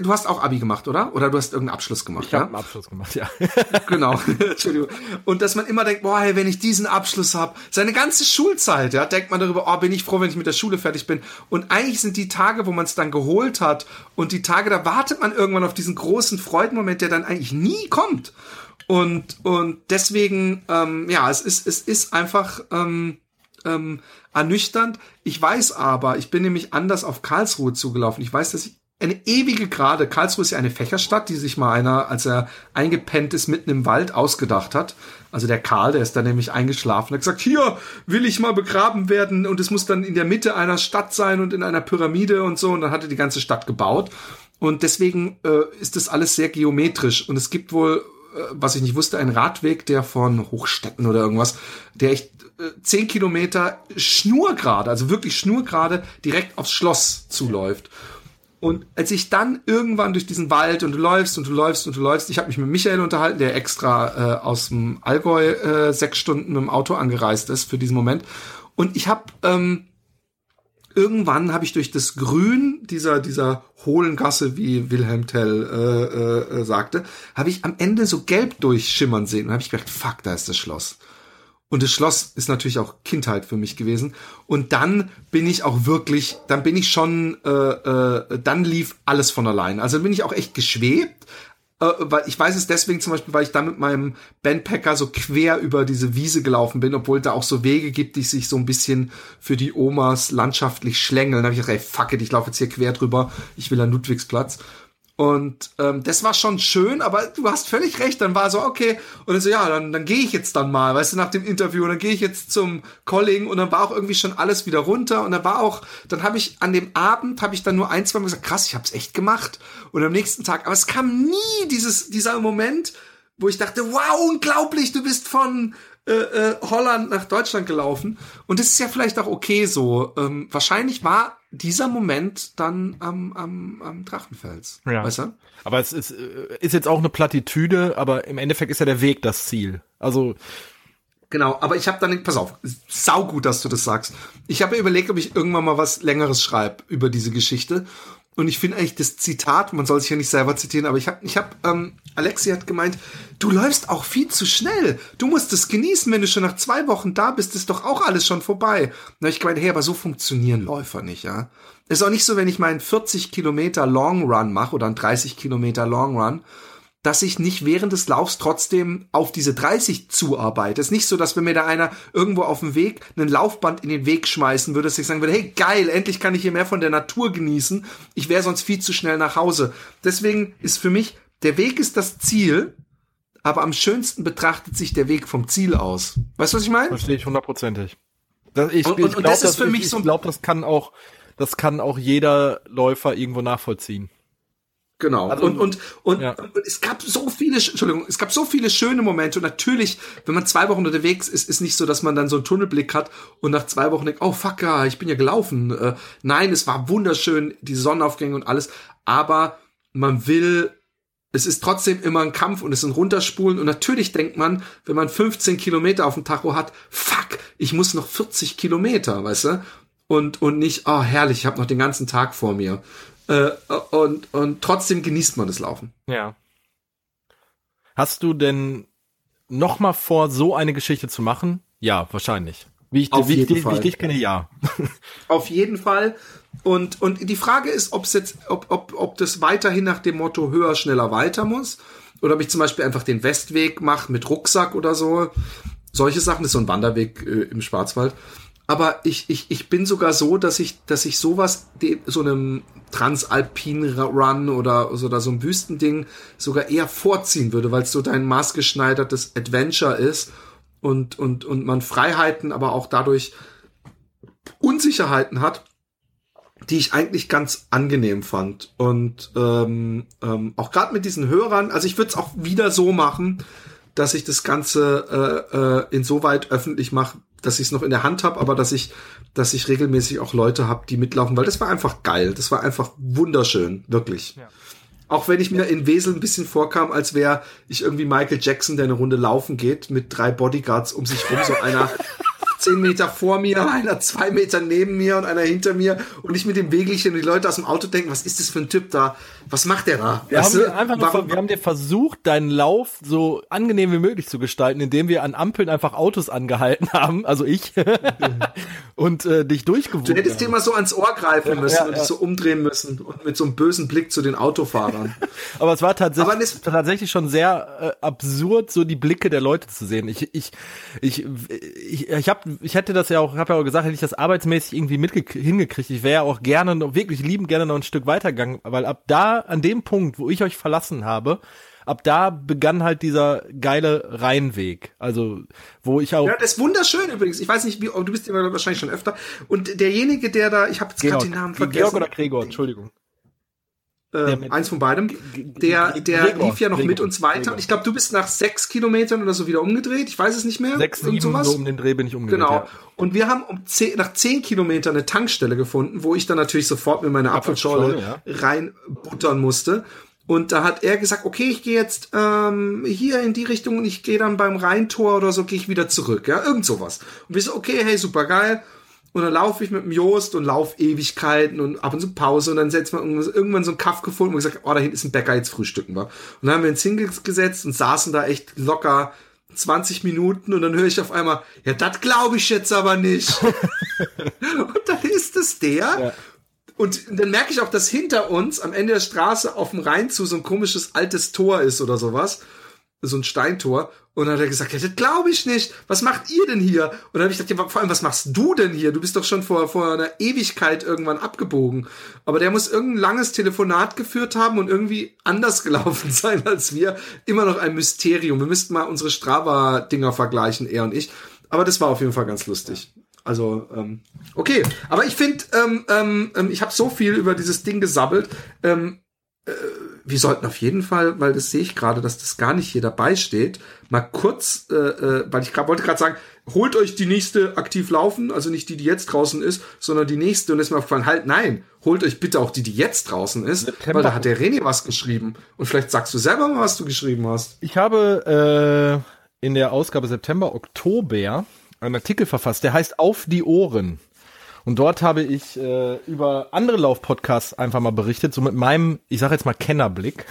du hast auch Abi gemacht, oder? Oder du hast irgendeinen Abschluss gemacht, ich ja? Ich habe einen Abschluss gemacht, ja. *laughs* *laughs* genau, *laughs* Entschuldigung. Und dass man immer denkt, boah, hey, wenn ich diesen Abschluss habe, seine ganze Schulzeit, ja, denkt man darüber, oh, bin ich froh, wenn ich mit der Schule fertig bin. Und eigentlich sind die Tage, wo man es dann geholt hat und die Tage, da wartet man irgendwann auf diesen großen Freudenmoment, der dann eigentlich nie kommt. Und, und deswegen, ähm, ja, es ist, es ist einfach, ähm, ähm, ernüchternd. Ich weiß aber, ich bin nämlich anders auf Karlsruhe zugelaufen. Ich weiß, dass ich eine ewige Gerade. Karlsruhe ist ja eine Fächerstadt, die sich mal einer, als er eingepennt ist, mitten im Wald ausgedacht hat. Also der Karl, der ist dann nämlich eingeschlafen, hat gesagt, hier will ich mal begraben werden und es muss dann in der Mitte einer Stadt sein und in einer Pyramide und so. Und dann hat er die ganze Stadt gebaut. Und deswegen äh, ist das alles sehr geometrisch. Und es gibt wohl, äh, was ich nicht wusste, einen Radweg, der von Hochstetten oder irgendwas, der echt äh, zehn Kilometer schnurgerade, also wirklich schnurgerade, direkt aufs Schloss zuläuft. Und als ich dann irgendwann durch diesen Wald und du läufst und du läufst und du läufst, ich habe mich mit Michael unterhalten, der extra äh, aus dem Allgäu äh, sechs Stunden mit dem Auto angereist ist für diesen Moment. Und ich habe ähm, irgendwann habe ich durch das Grün dieser dieser hohlen Gasse, wie Wilhelm Tell äh, äh, sagte, habe ich am Ende so gelb durchschimmern sehen und habe ich gedacht, fuck, da ist das Schloss. Und das Schloss ist natürlich auch Kindheit für mich gewesen. Und dann bin ich auch wirklich, dann bin ich schon, äh, äh, dann lief alles von allein. Also bin ich auch echt geschwebt. Äh, weil ich weiß es deswegen zum Beispiel, weil ich dann mit meinem Bandpacker so quer über diese Wiese gelaufen bin, obwohl da auch so Wege gibt, die sich so ein bisschen für die Omas landschaftlich schlängeln. Da habe ich gedacht, ey, fuck it, ich laufe jetzt hier quer drüber, ich will an Ludwigsplatz. Und ähm, das war schon schön, aber du hast völlig recht. Dann war so, okay, und dann so, ja, dann, dann gehe ich jetzt dann mal, weißt du, nach dem Interview, und dann gehe ich jetzt zum Calling und dann war auch irgendwie schon alles wieder runter. Und dann war auch, dann habe ich an dem Abend, habe ich dann nur ein, zwei Mal gesagt, krass, ich habe es echt gemacht. Und am nächsten Tag, aber es kam nie dieses, dieser Moment, wo ich dachte, wow, unglaublich, du bist von äh, äh, Holland nach Deutschland gelaufen. Und das ist ja vielleicht auch okay so. Ähm, wahrscheinlich war dieser Moment dann am, am, am Drachenfels. Ja. Weißt du? Aber es ist, äh, ist jetzt auch eine Plattitüde, aber im Endeffekt ist ja der Weg das Ziel. Also Genau, aber ich habe dann, pass auf, sau gut, dass du das sagst. Ich habe überlegt, ob ich irgendwann mal was Längeres schreibe über diese Geschichte. Und ich finde eigentlich das Zitat, man soll sich ja nicht selber zitieren, aber ich habe, ich hab, ähm, Alexi hat gemeint, du läufst auch viel zu schnell. Du musst es genießen, wenn du schon nach zwei Wochen da bist, ist doch auch alles schon vorbei. Habe ich gemeint, hey, aber so funktionieren Läufer nicht, ja. Ist auch nicht so, wenn ich meinen 40 Kilometer Long Run mache oder einen 30 Kilometer Long Run, dass ich nicht während des Laufs trotzdem auf diese 30 zuarbeite. Es ist nicht so, dass wenn mir da einer irgendwo auf dem Weg einen Laufband in den Weg schmeißen würde, dass ich sagen würde, hey geil, endlich kann ich hier mehr von der Natur genießen. Ich wäre sonst viel zu schnell nach Hause. Deswegen ist für mich, der Weg ist das Ziel, aber am schönsten betrachtet sich der Weg vom Ziel aus. Weißt du, was ich meine? Verstehe ich hundertprozentig. Das, ich, und, und, ich glaub, das ist für mich ich, so. Ich glaube, das kann auch, das kann auch jeder Läufer irgendwo nachvollziehen. Genau. Also, und, und, und, ja. und, es gab so viele, Entschuldigung, es gab so viele schöne Momente. Und natürlich, wenn man zwei Wochen unterwegs ist, ist nicht so, dass man dann so einen Tunnelblick hat und nach zwei Wochen denkt, oh fuck, ja, ich bin ja gelaufen. Äh, nein, es war wunderschön, die Sonnenaufgänge und alles. Aber man will, es ist trotzdem immer ein Kampf und es sind Runterspulen. Und natürlich denkt man, wenn man 15 Kilometer auf dem Tacho hat, fuck, ich muss noch 40 Kilometer, weißt du? Und, und nicht, oh herrlich, ich habe noch den ganzen Tag vor mir. Äh, und, und trotzdem genießt man das Laufen. Ja. Hast du denn noch mal vor, so eine Geschichte zu machen? Ja, wahrscheinlich. Wie ich, Auf wie, jeden ich, Fall. wie ich dich kenne, ja. *laughs* Auf jeden Fall. Und, und die Frage ist, ob's jetzt, ob, ob, ob das weiterhin nach dem Motto höher, schneller, weiter muss. Oder ob ich zum Beispiel einfach den Westweg mache mit Rucksack oder so. Solche Sachen, das ist so ein Wanderweg äh, im Schwarzwald. Aber ich, ich, ich bin sogar so, dass ich, dass ich sowas, so einem Transalpin Run oder, oder so ein Wüstending sogar eher vorziehen würde, weil es so dein maßgeschneidertes Adventure ist und, und, und man Freiheiten, aber auch dadurch Unsicherheiten hat, die ich eigentlich ganz angenehm fand. Und ähm, ähm, auch gerade mit diesen Hörern, also ich würde es auch wieder so machen, dass ich das Ganze äh, äh, insoweit öffentlich mache, dass ich es noch in der Hand habe, aber dass ich, dass ich regelmäßig auch Leute habe, die mitlaufen, weil das war einfach geil. Das war einfach wunderschön, wirklich. Ja. Auch wenn ich mir in Wesel ein bisschen vorkam, als wäre ich irgendwie Michael Jackson, der eine Runde laufen geht, mit drei Bodyguards um sich rum, so einer *laughs* zehn Meter vor mir, einer zwei Meter neben mir und einer hinter mir und ich mit dem Wegelchen und die Leute aus dem Auto denken, was ist das für ein Typ da? Was macht der da? Wir, haben, dir einfach Warum? wir haben dir versucht, deinen Lauf so angenehm wie möglich zu gestalten, indem wir an Ampeln einfach Autos angehalten *laughs* haben, also ich, *laughs* und äh, dich durchgewunken Du hättest dir mal so ans Ohr greifen müssen ja, ja, und dich so umdrehen müssen und mit so einem bösen Blick zu den Autofahrern. *laughs* Aber es war tatsächlich, Aber es tatsächlich schon sehr äh, absurd, so die Blicke der Leute zu sehen. Ich, ich, ich, ich, ich habe ich hätte das ja auch, habe ja auch gesagt, hätte ich das arbeitsmäßig irgendwie hingekriegt. Ich wäre ja auch gerne, wirklich liebend gerne noch ein Stück weitergegangen, weil ab da, an dem Punkt, wo ich euch verlassen habe, ab da begann halt dieser geile Rheinweg. Also, wo ich auch. Ja, das ist wunderschön übrigens. Ich weiß nicht, wie, du bist ja wahrscheinlich schon öfter. Und derjenige, der da, ich habe jetzt gerade den Namen vergessen. Georg oder Gregor, Entschuldigung. Äh, eins von beidem. Der, der Gregor, lief ja noch Gregor, mit uns weiter. Gregor. Ich glaube, du bist nach sechs Kilometern oder so wieder umgedreht. Ich weiß es nicht mehr. Sechs, sieben, sowas. so um den Dreh bin ich umgedreht. Genau. Ja. Und wir haben um zehn, nach zehn Kilometern eine Tankstelle gefunden, wo ich dann natürlich sofort mit meiner Apfelschorle ja. reinbuttern musste. Und da hat er gesagt, okay, ich gehe jetzt ähm, hier in die Richtung und ich gehe dann beim Rheintor oder so, gehe ich wieder zurück. Ja, irgend sowas. Und wir so, okay, hey, super geil und dann laufe ich mit dem Jost und lauf Ewigkeiten und ab und zu Pause und dann setzt man irgendwann so einen Kaff gefunden und gesagt, oh, da hinten ist ein Bäcker, jetzt frühstücken wir. Und dann haben wir uns hingesetzt und saßen da echt locker 20 Minuten und dann höre ich auf einmal, ja, das glaube ich jetzt aber nicht. *laughs* und dann ist es der. Ja. Und dann merke ich auch, dass hinter uns am Ende der Straße auf dem Rhein zu so ein komisches altes Tor ist oder sowas so ein Steintor. Und dann hat er gesagt, ja, das glaube ich nicht. Was macht ihr denn hier? Und dann habe ich gedacht, ja, vor allem, was machst du denn hier? Du bist doch schon vor, vor einer Ewigkeit irgendwann abgebogen. Aber der muss irgendein langes Telefonat geführt haben und irgendwie anders *laughs* gelaufen sein als wir. Immer noch ein Mysterium. Wir müssten mal unsere Strava-Dinger vergleichen, er und ich. Aber das war auf jeden Fall ganz lustig. Also, ähm, okay. Aber ich finde, ähm, ähm, ähm, ich habe so viel über dieses Ding gesabbelt. Ähm, äh, wir sollten auf jeden Fall, weil das sehe ich gerade, dass das gar nicht hier dabei steht, mal kurz, äh, äh, weil ich grad, wollte gerade sagen, holt euch die nächste aktiv laufen, also nicht die, die jetzt draußen ist, sondern die nächste und ist mir aufgefallen, halt, nein, holt euch bitte auch die, die jetzt draußen ist, September. weil da hat der René was geschrieben und vielleicht sagst du selber mal, was du geschrieben hast. Ich habe äh, in der Ausgabe September, Oktober einen Artikel verfasst, der heißt Auf die Ohren. Und dort habe ich äh, über andere Laufpodcasts einfach mal berichtet, so mit meinem, ich sage jetzt mal Kennerblick.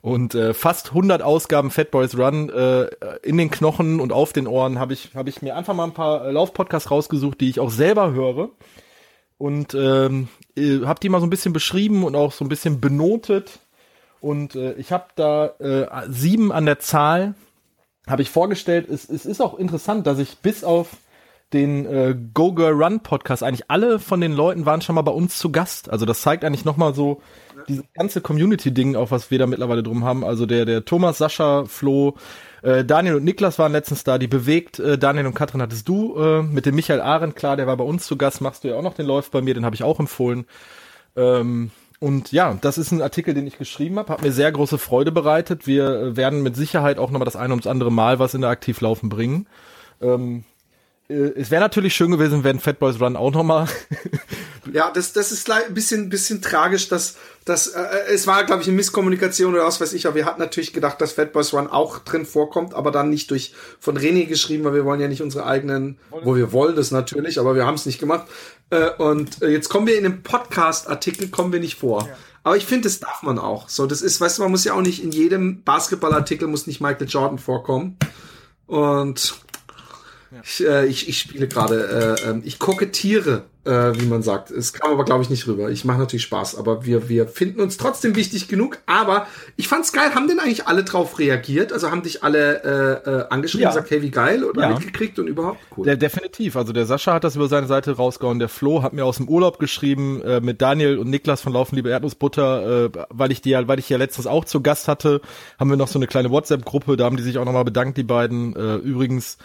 Und äh, fast 100 Ausgaben Fat Boys Run äh, in den Knochen und auf den Ohren habe ich, hab ich mir einfach mal ein paar Laufpodcasts rausgesucht, die ich auch selber höre. Und ähm, äh, habe die mal so ein bisschen beschrieben und auch so ein bisschen benotet. Und äh, ich habe da äh, sieben an der Zahl, habe ich vorgestellt. Es, es ist auch interessant, dass ich bis auf den äh, Go Girl Run Podcast eigentlich alle von den Leuten waren schon mal bei uns zu Gast. Also das zeigt eigentlich noch mal so dieses ganze Community-Ding, auch was wir da mittlerweile drum haben. Also der der Thomas, Sascha, Flo, äh, Daniel und Niklas waren letztens da. Die bewegt äh, Daniel und Katrin hattest du äh, mit dem Michael Arendt klar, der war bei uns zu Gast. Machst du ja auch noch den Läuft bei mir, den habe ich auch empfohlen. Ähm, und ja, das ist ein Artikel, den ich geschrieben habe, hat mir sehr große Freude bereitet. Wir äh, werden mit Sicherheit auch nochmal das eine ums andere Mal was in der Aktivlaufen bringen. Ähm, äh, es wäre natürlich schön gewesen, wenn Fat Boys Run auch nochmal. *laughs* ja, das, das ist ein bisschen, bisschen tragisch, dass, dass äh, es war, glaube ich, eine Misskommunikation oder was weiß ich, aber wir hatten natürlich gedacht, dass Fat Boys Run auch drin vorkommt, aber dann nicht durch von René geschrieben, weil wir wollen ja nicht unsere eigenen, wo wir wollen das natürlich, aber wir haben es nicht gemacht. Äh, und äh, jetzt kommen wir in einem Podcast-Artikel, kommen wir nicht vor. Ja. Aber ich finde, das darf man auch. So, das ist, weißt du, man muss ja auch nicht in jedem Basketballartikel muss nicht Michael Jordan vorkommen. Und ich, äh, ich, ich spiele gerade, äh, äh, ich kokettiere, äh, wie man sagt. Es kam aber, glaube ich, nicht rüber. Ich mache natürlich Spaß, aber wir, wir finden uns trotzdem wichtig genug. Aber ich fand's geil. Haben denn eigentlich alle drauf reagiert? Also haben dich alle äh, äh, angeschrieben, ja. gesagt, hey, wie geil oder ja. mitgekriegt und überhaupt? Cool. Der, definitiv. Also der Sascha hat das über seine Seite rausgehauen. Der Flo hat mir aus dem Urlaub geschrieben äh, mit Daniel und Niklas von Laufen liebe Erdnussbutter, äh, weil ich die ja, weil ich ja letztens auch zu Gast hatte, haben wir noch so eine kleine WhatsApp-Gruppe. Da haben die sich auch nochmal bedankt, die beiden. Äh, übrigens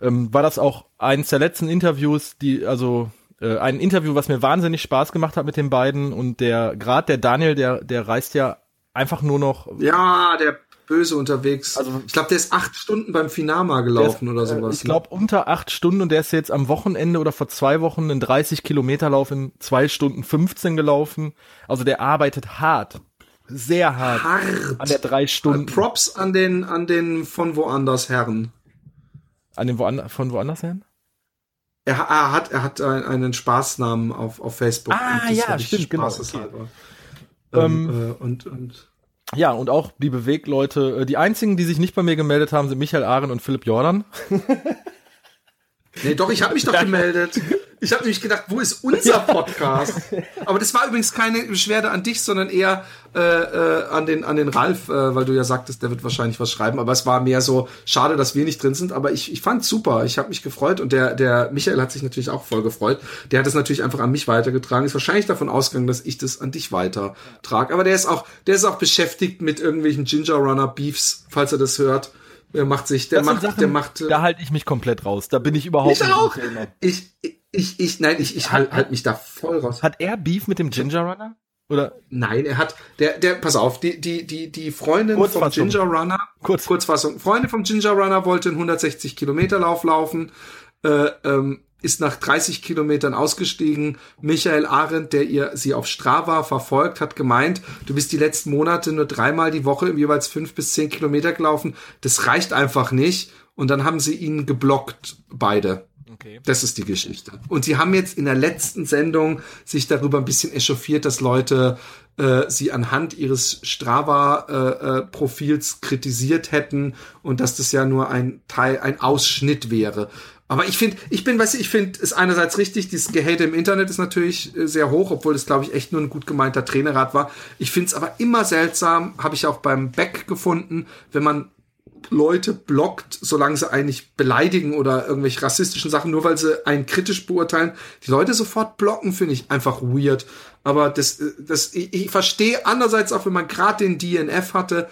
ähm, war das auch eins der letzten Interviews, die, also äh, ein Interview, was mir wahnsinnig Spaß gemacht hat mit den beiden und der, gerade der Daniel, der, der reist ja einfach nur noch. Ja, der böse unterwegs. Also ich glaube, der ist acht Stunden beim Finama gelaufen ist, oder sowas. Äh, ich glaube ne? unter acht Stunden und der ist jetzt am Wochenende oder vor zwei Wochen einen 30 Kilometer Lauf in zwei Stunden 15 gelaufen. Also der arbeitet hart. Sehr hart. Hart. An der drei Stunden. Props an den, an den von woanders Herren. An den woanders, von woanders her? Er, er, hat, er hat einen Spaßnamen auf, auf Facebook. Ah, ja, stimmt, genau. Okay. Ähm, ähm, äh, und, und ja, und auch die Bewegleute. Äh, die einzigen, die sich nicht bei mir gemeldet haben, sind Michael Ahren und Philipp Jordan. *laughs* nee, doch, ich habe mich doch gemeldet. Ich habe nämlich gedacht, wo ist unser Podcast? Aber das war übrigens keine Beschwerde an dich, sondern eher äh, äh, an den an den Ralf, äh, weil du ja sagtest, der wird wahrscheinlich was schreiben. Aber es war mehr so schade, dass wir nicht drin sind. Aber ich, ich fand super. Ich habe mich gefreut und der der Michael hat sich natürlich auch voll gefreut. Der hat es natürlich einfach an mich weitergetragen. Ist wahrscheinlich davon ausgegangen, dass ich das an dich weitertrage. Aber der ist auch der ist auch beschäftigt mit irgendwelchen Ginger Runner Beefs, falls er das hört. Der macht sich, der macht, Sachen, der macht. Da halte ich mich komplett raus. Da bin ich überhaupt ich nicht. Auch. Ich, ich, ich, nein, ich, ich halt, halt mich da voll raus. Hat er Beef mit dem Ginger Runner? Oder? Nein, er hat, der, der, pass auf, die, die, die, die Freundin vom Ginger Runner, Kurz. Kurzfassung, Freundin vom Ginger Runner wollte einen 160 Kilometer Lauf laufen, äh, ähm, ist nach 30 Kilometern ausgestiegen. Michael Arendt, der ihr sie auf Strava verfolgt, hat gemeint, du bist die letzten Monate nur dreimal die Woche jeweils fünf bis zehn Kilometer gelaufen. Das reicht einfach nicht. Und dann haben sie ihn geblockt, beide. Okay. Das ist die Geschichte. Und sie haben jetzt in der letzten Sendung sich darüber ein bisschen echauffiert, dass Leute äh, sie anhand ihres Strava-Profils äh, äh, kritisiert hätten und dass das ja nur ein Teil, ein Ausschnitt wäre. Aber ich finde, ich bin, weißt du, ich finde es einerseits richtig, dieses Gehate im Internet ist natürlich äh, sehr hoch, obwohl das, glaube ich, echt nur ein gut gemeinter Trainerrat war. Ich finde es aber immer seltsam, habe ich auch beim Beck gefunden, wenn man Leute blockt, solange sie eigentlich beleidigen oder irgendwelche rassistischen Sachen, nur weil sie einen kritisch beurteilen. Die Leute sofort blocken, finde ich einfach weird. Aber das, das, ich, ich verstehe andererseits auch, wenn man gerade den DNF hatte,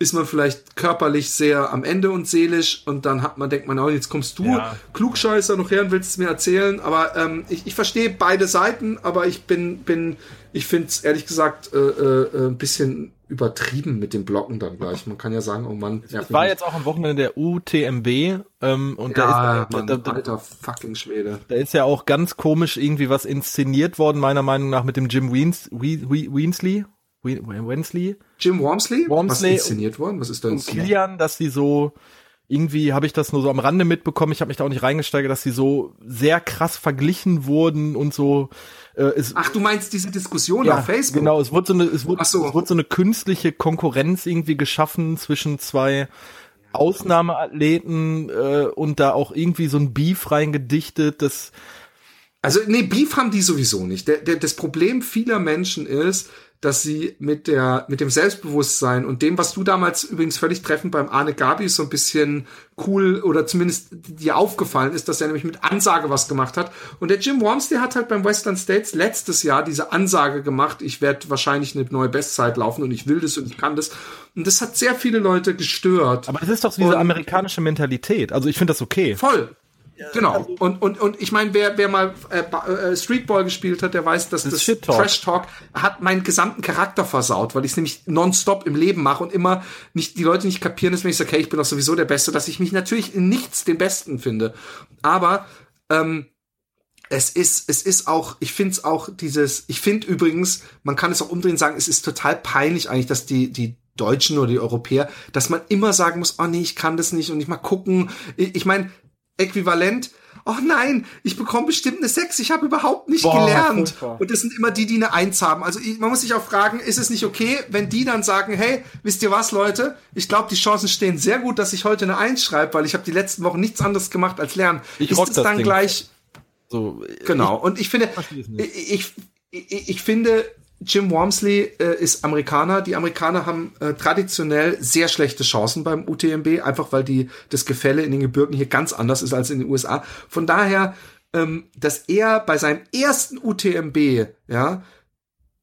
ist man vielleicht körperlich sehr am Ende und seelisch und dann hat man, denkt man, oh, jetzt kommst du, ja. Klugscheißer, noch her und willst es mir erzählen. Aber ähm, ich, ich verstehe beide Seiten, aber ich bin, bin, ich finde es ehrlich gesagt äh, äh, ein bisschen übertrieben mit den Blocken dann gleich. Man kann ja sagen, oh Mann. Es war jetzt auch am Wochenende der UTMB ähm, und ja, da ist Mann, da, alter fucking Schwede. Da ist ja auch ganz komisch irgendwie was inszeniert worden, meiner Meinung nach, mit dem Jim Weens, Weensley. Wensley. Jim Wormsley? Wormsley. Was inszeniert worden? Was ist da inszeniert? Kilian, dass sie so irgendwie habe ich das nur so am Rande mitbekommen. Ich habe mich da auch nicht reingesteigert, dass sie so sehr krass verglichen wurden und so. Äh, es, Ach, du meinst diese Diskussion ja, auf Facebook? Genau, es wurde so eine, es wurde, so. es wurde so eine künstliche Konkurrenz irgendwie geschaffen zwischen zwei Ausnahmeathleten äh, und da auch irgendwie so ein Beef reingedichtet, das also nee, Beef haben die sowieso nicht. Der, der, das Problem vieler Menschen ist, dass sie mit der mit dem Selbstbewusstsein und dem, was du damals übrigens völlig treffend beim Arne Gabi so ein bisschen cool oder zumindest dir aufgefallen ist, dass er nämlich mit Ansage was gemacht hat. Und der Jim Worms, der hat halt beim Western States letztes Jahr diese Ansage gemacht, ich werde wahrscheinlich eine neue Bestzeit laufen und ich will das und ich kann das. Und das hat sehr viele Leute gestört. Aber das ist doch so diese und amerikanische Mentalität. Also ich finde das okay. Voll. Genau. Also und, und, und ich meine, wer, wer mal äh, äh, Streetball gespielt hat, der weiß, dass das, das Trash Talk hat meinen gesamten Charakter versaut, weil ich es nämlich nonstop im Leben mache und immer nicht die Leute nicht kapieren, dass wenn ich sage, okay, ich bin doch sowieso der Beste, dass ich mich natürlich in nichts den Besten finde. Aber ähm, es ist, es ist auch, ich finde es auch dieses, ich finde übrigens, man kann es auch umdrehen sagen, es ist total peinlich eigentlich, dass die, die Deutschen oder die Europäer, dass man immer sagen muss, oh nee, ich kann das nicht und ich mal gucken. Ich, ich meine, äquivalent, oh nein, ich bekomme bestimmt eine 6, ich habe überhaupt nicht Boah, gelernt. Und das sind immer die, die eine 1 haben. Also man muss sich auch fragen, ist es nicht okay, wenn die dann sagen, hey, wisst ihr was, Leute, ich glaube, die Chancen stehen sehr gut, dass ich heute eine 1 schreibe, weil ich habe die letzten Wochen nichts anderes gemacht als lernen. Ich ist es dann Ding. gleich so, genau. Ich, und ich finde, ich, ich, ich finde, Jim Wormsley äh, ist Amerikaner. Die Amerikaner haben äh, traditionell sehr schlechte Chancen beim UTMB, einfach weil die das Gefälle in den Gebirgen hier ganz anders ist als in den USA. Von daher, ähm, dass er bei seinem ersten UTMB ja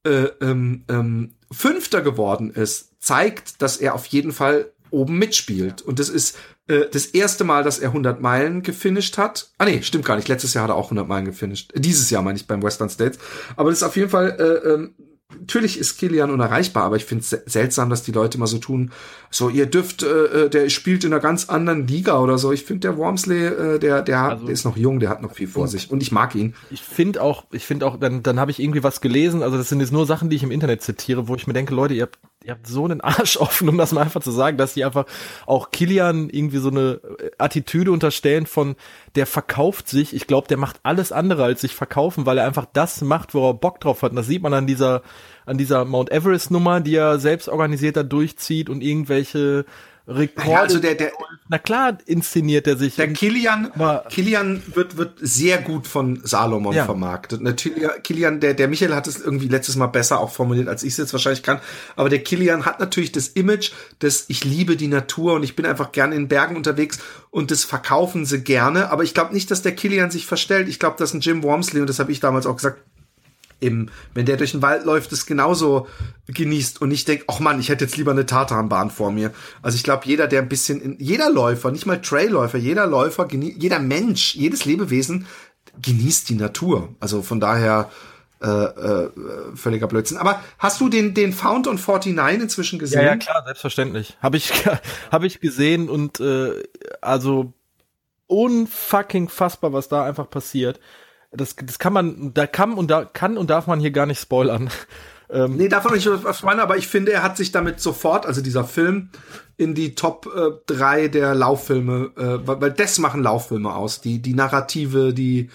äh, ähm, ähm, Fünfter geworden ist, zeigt, dass er auf jeden Fall oben mitspielt. Und das ist äh, das erste Mal, dass er 100 Meilen gefinisht hat. Ah nee, stimmt gar nicht. Letztes Jahr hat er auch 100 Meilen gefinisht. Dieses Jahr meine ich beim Western States. Aber das ist auf jeden Fall äh, ähm, natürlich ist Kilian unerreichbar, aber ich finde es seltsam, dass die Leute mal so tun, so ihr dürft, äh, äh, der spielt in einer ganz anderen Liga oder so. Ich finde der Wormsley, äh, der, der, also, der ist noch jung, der hat noch viel vor sich und ich mag ihn. Ich finde auch, ich finde auch, dann, dann habe ich irgendwie was gelesen. Also das sind jetzt nur Sachen, die ich im Internet zitiere, wo ich mir denke, Leute, ihr habt, ihr habt so einen Arsch *laughs* offen, um das mal einfach zu sagen, dass die einfach auch Kilian irgendwie so eine Attitüde unterstellen von, der verkauft sich. Ich glaube, der macht alles andere als sich verkaufen, weil er einfach das macht, wo er Bock drauf hat. Und das sieht man an dieser an dieser Mount Everest Nummer, die er selbst organisiert da durchzieht und irgendwelche Rekorde. Ja, also der, der, na klar, inszeniert er sich. Der Kilian, Kilian wird, wird sehr gut von Salomon ja. vermarktet. Natürlich, Kilian, der, der Michael hat es irgendwie letztes Mal besser auch formuliert, als ich es jetzt wahrscheinlich kann. Aber der Kilian hat natürlich das Image, dass ich liebe die Natur und ich bin einfach gerne in Bergen unterwegs und das verkaufen sie gerne. Aber ich glaube nicht, dass der Kilian sich verstellt. Ich glaube, dass ein Jim Wormsley, und das habe ich damals auch gesagt, im, wenn der durch den Wald läuft, es genauso genießt und nicht denkt, ach man, ich hätte jetzt lieber eine Tatanbahn vor mir. Also ich glaube, jeder, der ein bisschen, in, jeder Läufer, nicht mal Trailläufer, jeder Läufer, jeder Mensch, jedes Lebewesen genießt die Natur. Also von daher äh, äh, völliger Blödsinn. Aber hast du den den Found on 49 inzwischen gesehen? Ja, ja klar, selbstverständlich. Habe ich *laughs* habe ich gesehen und äh, also unfucking fassbar, was da einfach passiert das, das kann man, da kann und da kann und darf man hier gar nicht spoilern. *laughs* Ähm, nee, davon nicht was meine, aber ich finde, er hat sich damit sofort, also dieser Film, in die Top äh, 3 der Lauffilme, äh, weil, weil das machen Lauffilme aus. Die, die Narrative, die,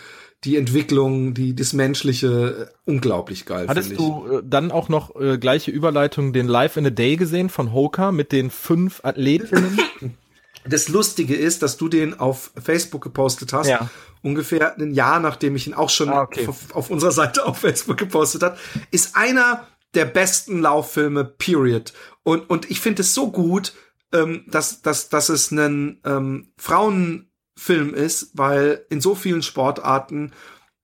die Entwicklung, die, das Menschliche, äh, unglaublich geil. Hattest du äh, dann auch noch äh, gleiche Überleitung den Live in a Day gesehen von Hoka mit den fünf Athletinnen? *laughs* Das Lustige ist, dass du den auf Facebook gepostet hast. Ja. Ungefähr ein Jahr, nachdem ich ihn auch schon ah, okay. auf, auf, unserer Seite auf Facebook gepostet hat, ist einer der besten Lauffilme, period. Und, und ich finde es so gut, ähm, dass, dass, dass es ein ähm, Frauenfilm ist, weil in so vielen Sportarten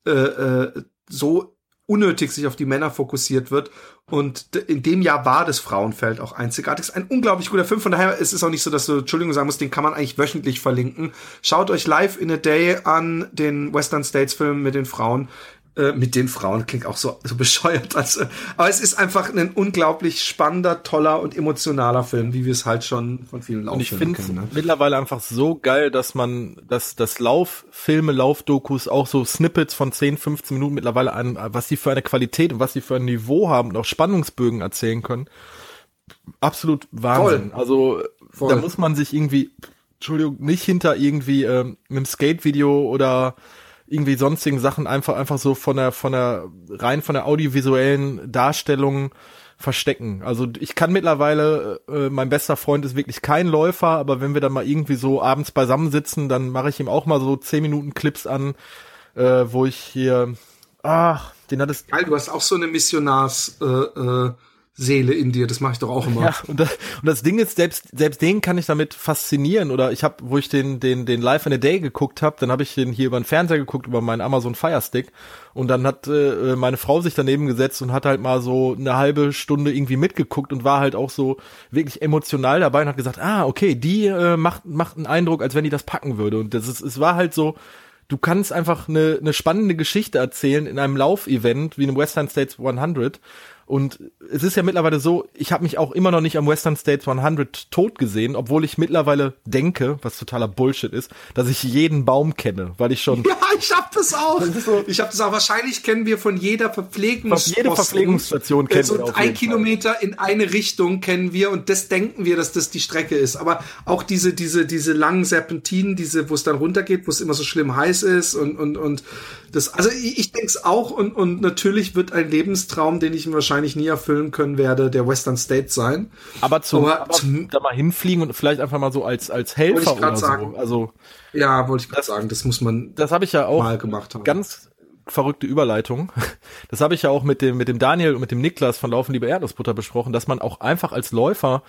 äh, äh, so unnötig sich auf die Männer fokussiert wird und in dem Jahr war das Frauenfeld auch einzigartig. Ist ein unglaublich guter Film. Von daher ist es auch nicht so, dass du, Entschuldigung sagen musst, den kann man eigentlich wöchentlich verlinken. Schaut euch live in a day an, den Western States Film mit den Frauen. Äh, mit den Frauen klingt auch so, so bescheuert. Also, aber es ist einfach ein unglaublich spannender, toller und emotionaler Film, wie wir es halt schon von vielen Lauffilmen kennen. Ich finde ne? mittlerweile einfach so geil, dass man, dass das Lauffilme, Laufdokus auch so Snippets von 10, 15 Minuten mittlerweile an, was die für eine Qualität und was die für ein Niveau haben und auch Spannungsbögen erzählen können. Absolut Wahnsinn. Voll. Also Voll. da muss man sich irgendwie Entschuldigung, nicht hinter irgendwie ähm, einem Skate-Video oder irgendwie sonstigen Sachen einfach einfach so von der von der rein von der audiovisuellen Darstellung verstecken. Also ich kann mittlerweile, äh, mein bester Freund ist wirklich kein Läufer, aber wenn wir dann mal irgendwie so abends beisammensitzen, dann mache ich ihm auch mal so zehn Minuten Clips an, äh, wo ich hier, ach, den hat es. Geil, du hast auch so eine Missionars, äh, äh, Seele in dir, das mache ich doch auch immer. Ja, und das, und das Ding ist, selbst selbst den kann ich damit faszinieren. Oder ich habe, wo ich den den den Live in a Day geguckt habe, dann habe ich den hier über den Fernseher geguckt über meinen Amazon Fire Stick. Und dann hat äh, meine Frau sich daneben gesetzt und hat halt mal so eine halbe Stunde irgendwie mitgeguckt und war halt auch so wirklich emotional dabei und hat gesagt, ah okay, die äh, macht macht einen Eindruck, als wenn die das packen würde. Und das ist es war halt so du kannst einfach eine, eine spannende Geschichte erzählen in einem Laufevent wie einem Western States 100 und es ist ja mittlerweile so, ich habe mich auch immer noch nicht am Western States 100 tot gesehen, obwohl ich mittlerweile denke, was totaler Bullshit ist, dass ich jeden Baum kenne, weil ich schon. *laughs* Ja, ich hab das auch. Das so, ich hab das auch. Wahrscheinlich kennen wir von jeder Verpflegungs jede Verpflegungsstation kennen so wir. ein Kilometer Fall. in eine Richtung kennen wir und das denken wir, dass das die Strecke ist. Aber auch diese diese diese langen Serpentinen, diese, wo es dann runtergeht, wo es immer so schlimm heiß ist und und und das. Also ich, ich denke es auch und und natürlich wird ein Lebenstraum, den ich mir wahrscheinlich nie erfüllen können werde, der Western State sein. Aber, zum, aber, aber zum, da mal hinfliegen und vielleicht einfach mal so als als Helfer oder sagen. so. Also ja, wollte ich gerade sagen, das muss man. Das habe ich ja auch mal gemacht haben. Ganz verrückte Überleitung. Das habe ich ja auch mit dem mit dem Daniel und mit dem Niklas von Laufen lieber Erdnussbutter besprochen, dass man auch einfach als Läufer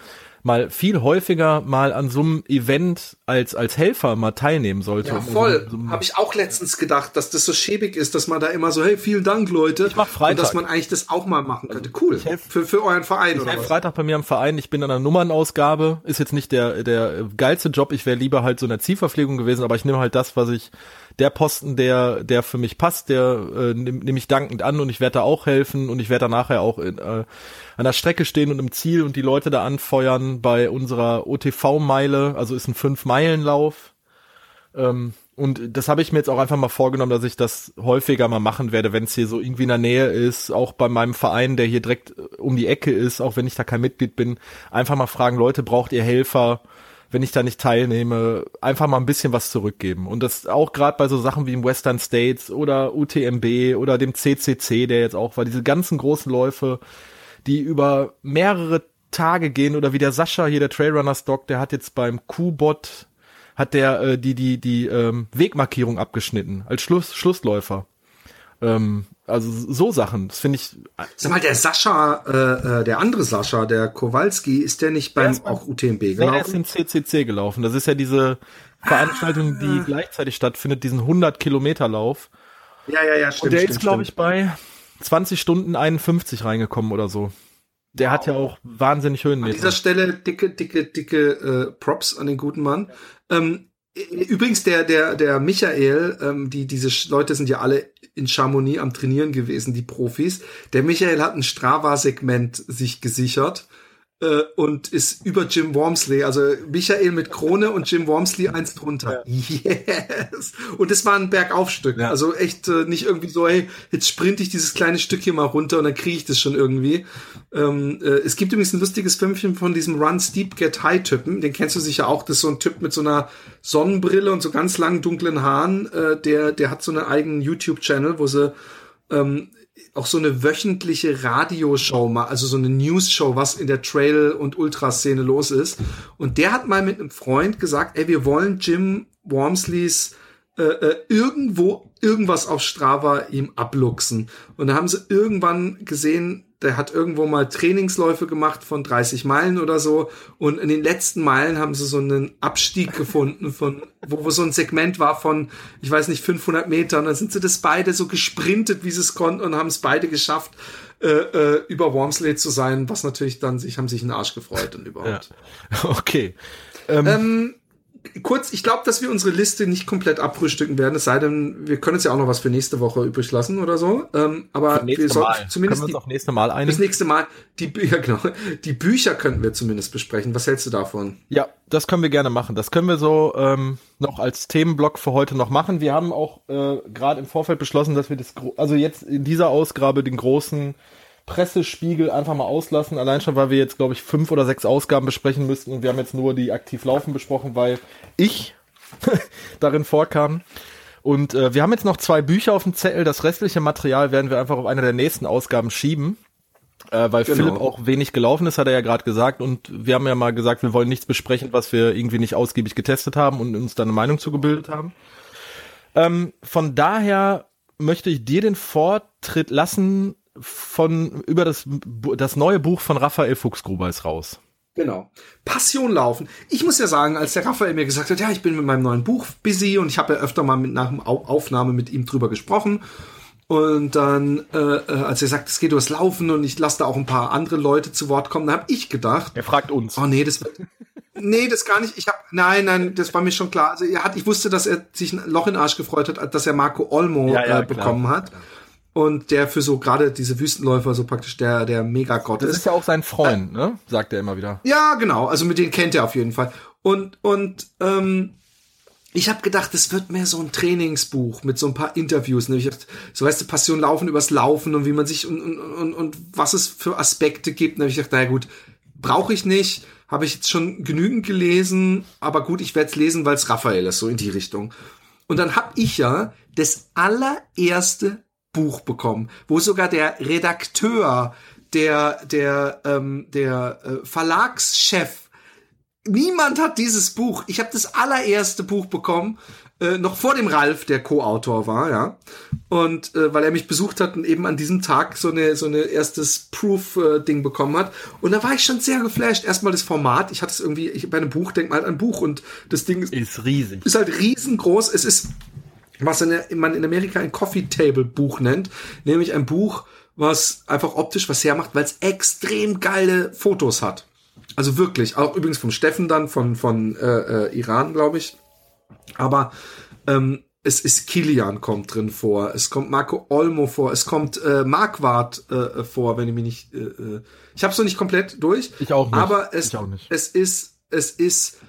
mal viel häufiger mal an so einem Event als als Helfer mal teilnehmen sollte. Ja, voll. So, Habe ich auch letztens gedacht, dass das so schäbig ist, dass man da immer so, hey, vielen Dank, Leute. Ich mach Freitag. Und dass man eigentlich das auch mal machen könnte. Cool. Ich helf, für, für euren Verein ich oder was? Freitag bei mir am Verein. Ich bin an einer Nummernausgabe. Ist jetzt nicht der der geilste Job. Ich wäre lieber halt so in der Zielverpflegung gewesen, aber ich nehme halt das, was ich der Posten, der der für mich passt, der äh, nehme nehm ich dankend an und ich werde da auch helfen und ich werde da nachher auch in, äh, an der Strecke stehen und im Ziel und die Leute da anfeuern bei unserer OTV-Meile, also ist ein Fünf-Meilen-Lauf. Ähm, und das habe ich mir jetzt auch einfach mal vorgenommen, dass ich das häufiger mal machen werde, wenn es hier so irgendwie in der Nähe ist, auch bei meinem Verein, der hier direkt äh, um die Ecke ist, auch wenn ich da kein Mitglied bin, einfach mal fragen, Leute, braucht ihr Helfer? Wenn ich da nicht teilnehme, einfach mal ein bisschen was zurückgeben. Und das auch gerade bei so Sachen wie im Western States oder UTMB oder dem CCC, der jetzt auch war, diese ganzen großen Läufe, die über mehrere Tage gehen oder wie der Sascha hier, der Trailrunner Stock, der hat jetzt beim Q-Bot hat der äh, die die die ähm, Wegmarkierung abgeschnitten als Schluss Schlussläufer. Ähm, also so Sachen, das finde ich. Sag mal, der Sascha, äh, äh, der andere Sascha, der Kowalski, ist der nicht beim der auch UTMB gelaufen? Der ist im CCC gelaufen. Das ist ja diese Veranstaltung, die ah. gleichzeitig stattfindet, diesen 100 Kilometer Lauf. Ja, ja, ja, stimmt. Und der stimmt, ist, glaube ich, bei 20 Stunden 51 reingekommen oder so. Der wow. hat ja auch wahnsinnig Höhenmeter. An dieser Stelle dicke, dicke, dicke äh, Props an den guten Mann. Ähm, übrigens, der, der, der Michael, ähm, die, diese Leute sind ja alle in Chamonix am Trainieren gewesen, die Profis. Der Michael hat ein Strava-Segment sich gesichert äh, und ist über Jim Wormsley, also Michael mit Krone und Jim Wormsley eins drunter. Ja. Yes! Und es war ein Bergaufstück. Ja. Also echt äh, nicht irgendwie so, hey, jetzt sprinte ich dieses kleine Stück hier mal runter und dann kriege ich das schon irgendwie. Ähm, äh, es gibt übrigens ein lustiges Filmchen von diesem Run Steep Get High Typen, den kennst du sicher auch. Das ist so ein Typ mit so einer Sonnenbrille und so ganz langen dunklen Haaren. Äh, der, der hat so einen eigenen YouTube-Channel, wo sie ähm, auch so eine wöchentliche Radioshow mal, also so eine News-Show, was in der Trail- und Ultraszene los ist. Und der hat mal mit einem Freund gesagt, ey, wir wollen Jim Wormsleys äh, äh, irgendwo irgendwas auf Strava ihm abluchsen. Und da haben sie irgendwann gesehen, der hat irgendwo mal Trainingsläufe gemacht von 30 Meilen oder so. Und in den letzten Meilen haben sie so einen Abstieg gefunden von, wo, wo so ein Segment war von, ich weiß nicht, 500 Metern. Dann sind sie das beide so gesprintet, wie sie es konnten und haben es beide geschafft, äh, äh, über Wormsley zu sein, was natürlich dann sich, haben sich einen Arsch gefreut und überhaupt. Ja. *laughs* Okay. Ähm, ähm, kurz, ich glaube, dass wir unsere Liste nicht komplett abfrühstücken werden, es sei denn, wir können uns ja auch noch was für nächste Woche übrig lassen oder so. Ähm, aber wir sollten zumindest können wir uns auf nächste Mal einigen. Das nächste Mal die Bücher, *laughs* genau, die Bücher könnten wir zumindest besprechen. Was hältst du davon? Ja, das können wir gerne machen. Das können wir so ähm, noch als Themenblock für heute noch machen. Wir haben auch äh, gerade im Vorfeld beschlossen, dass wir das, also jetzt in dieser Ausgabe den großen Pressespiegel einfach mal auslassen. Allein schon, weil wir jetzt, glaube ich, fünf oder sechs Ausgaben besprechen müssten und wir haben jetzt nur die aktiv laufen besprochen, weil ich *laughs* darin vorkam. Und äh, wir haben jetzt noch zwei Bücher auf dem Zettel. Das restliche Material werden wir einfach auf eine der nächsten Ausgaben schieben. Äh, weil genau. Philipp auch wenig gelaufen ist, hat er ja gerade gesagt. Und wir haben ja mal gesagt, wir wollen nichts besprechen, was wir irgendwie nicht ausgiebig getestet haben und uns da eine Meinung zugebildet haben. Ähm, von daher möchte ich dir den Vortritt lassen von über das, das neue Buch von Raphael Fuchsgruber ist raus. Genau. Passion laufen. Ich muss ja sagen, als der Raphael mir gesagt hat, ja, ich bin mit meinem neuen Buch busy und ich habe ja öfter mal mit, nach der Aufnahme mit ihm drüber gesprochen. Und dann, äh, als er sagt, es geht durchs Laufen und ich lasse da auch ein paar andere Leute zu Wort kommen, dann habe ich gedacht. Er fragt uns. Oh nee, das Nee, das gar nicht. Ich habe nein, nein, das war mir schon klar. Also er hat, ich wusste, dass er sich ein Loch in den Arsch gefreut hat, dass er Marco Olmo ja, ja, äh, bekommen klar. hat. Und der für so gerade diese Wüstenläufer so praktisch der der Megagott ist. Das ist ja auch sein Freund, äh, ne? Sagt er immer wieder. Ja, genau. Also mit denen kennt er auf jeden Fall. Und und ähm, ich habe gedacht, es wird mehr so ein Trainingsbuch mit so ein paar Interviews. Ne? Ich dachte, so weißt du, Passion Laufen übers Laufen und wie man sich und, und, und, und was es für Aspekte gibt. Und ich dachte, naja gut, brauche ich nicht habe ich jetzt schon genügend gelesen, aber gut, ich werde es lesen, weil es Raphael ist, so in die Richtung. Und dann habe ich ja das allererste Buch bekommen, wo sogar der Redakteur, der der ähm, der äh, Verlagschef, niemand hat dieses Buch. Ich habe das allererste Buch bekommen äh, noch vor dem Ralf, der Co-Autor war, ja. Und äh, weil er mich besucht hat und eben an diesem Tag so eine so eine erstes Proof-Ding äh, bekommen hat. Und da war ich schon sehr geflasht. Erstmal das Format. Ich hatte es irgendwie, ich bei einem Buch denk mal halt an Buch und das Ding ist, ist riesig. Ist halt riesengroß. Es ist was in, man in Amerika ein Coffee Table Buch nennt, nämlich ein Buch, was einfach optisch was hermacht, weil es extrem geile Fotos hat. Also wirklich, auch übrigens vom Steffen dann von von äh, äh, Iran, glaube ich aber ähm, es ist Kilian kommt drin vor, es kommt Marco Olmo vor, es kommt äh, Marquardt äh, vor, wenn ich mich nicht. Äh, äh ich habe es noch nicht komplett durch. Ich auch nicht. Aber es, nicht. es ist, es ist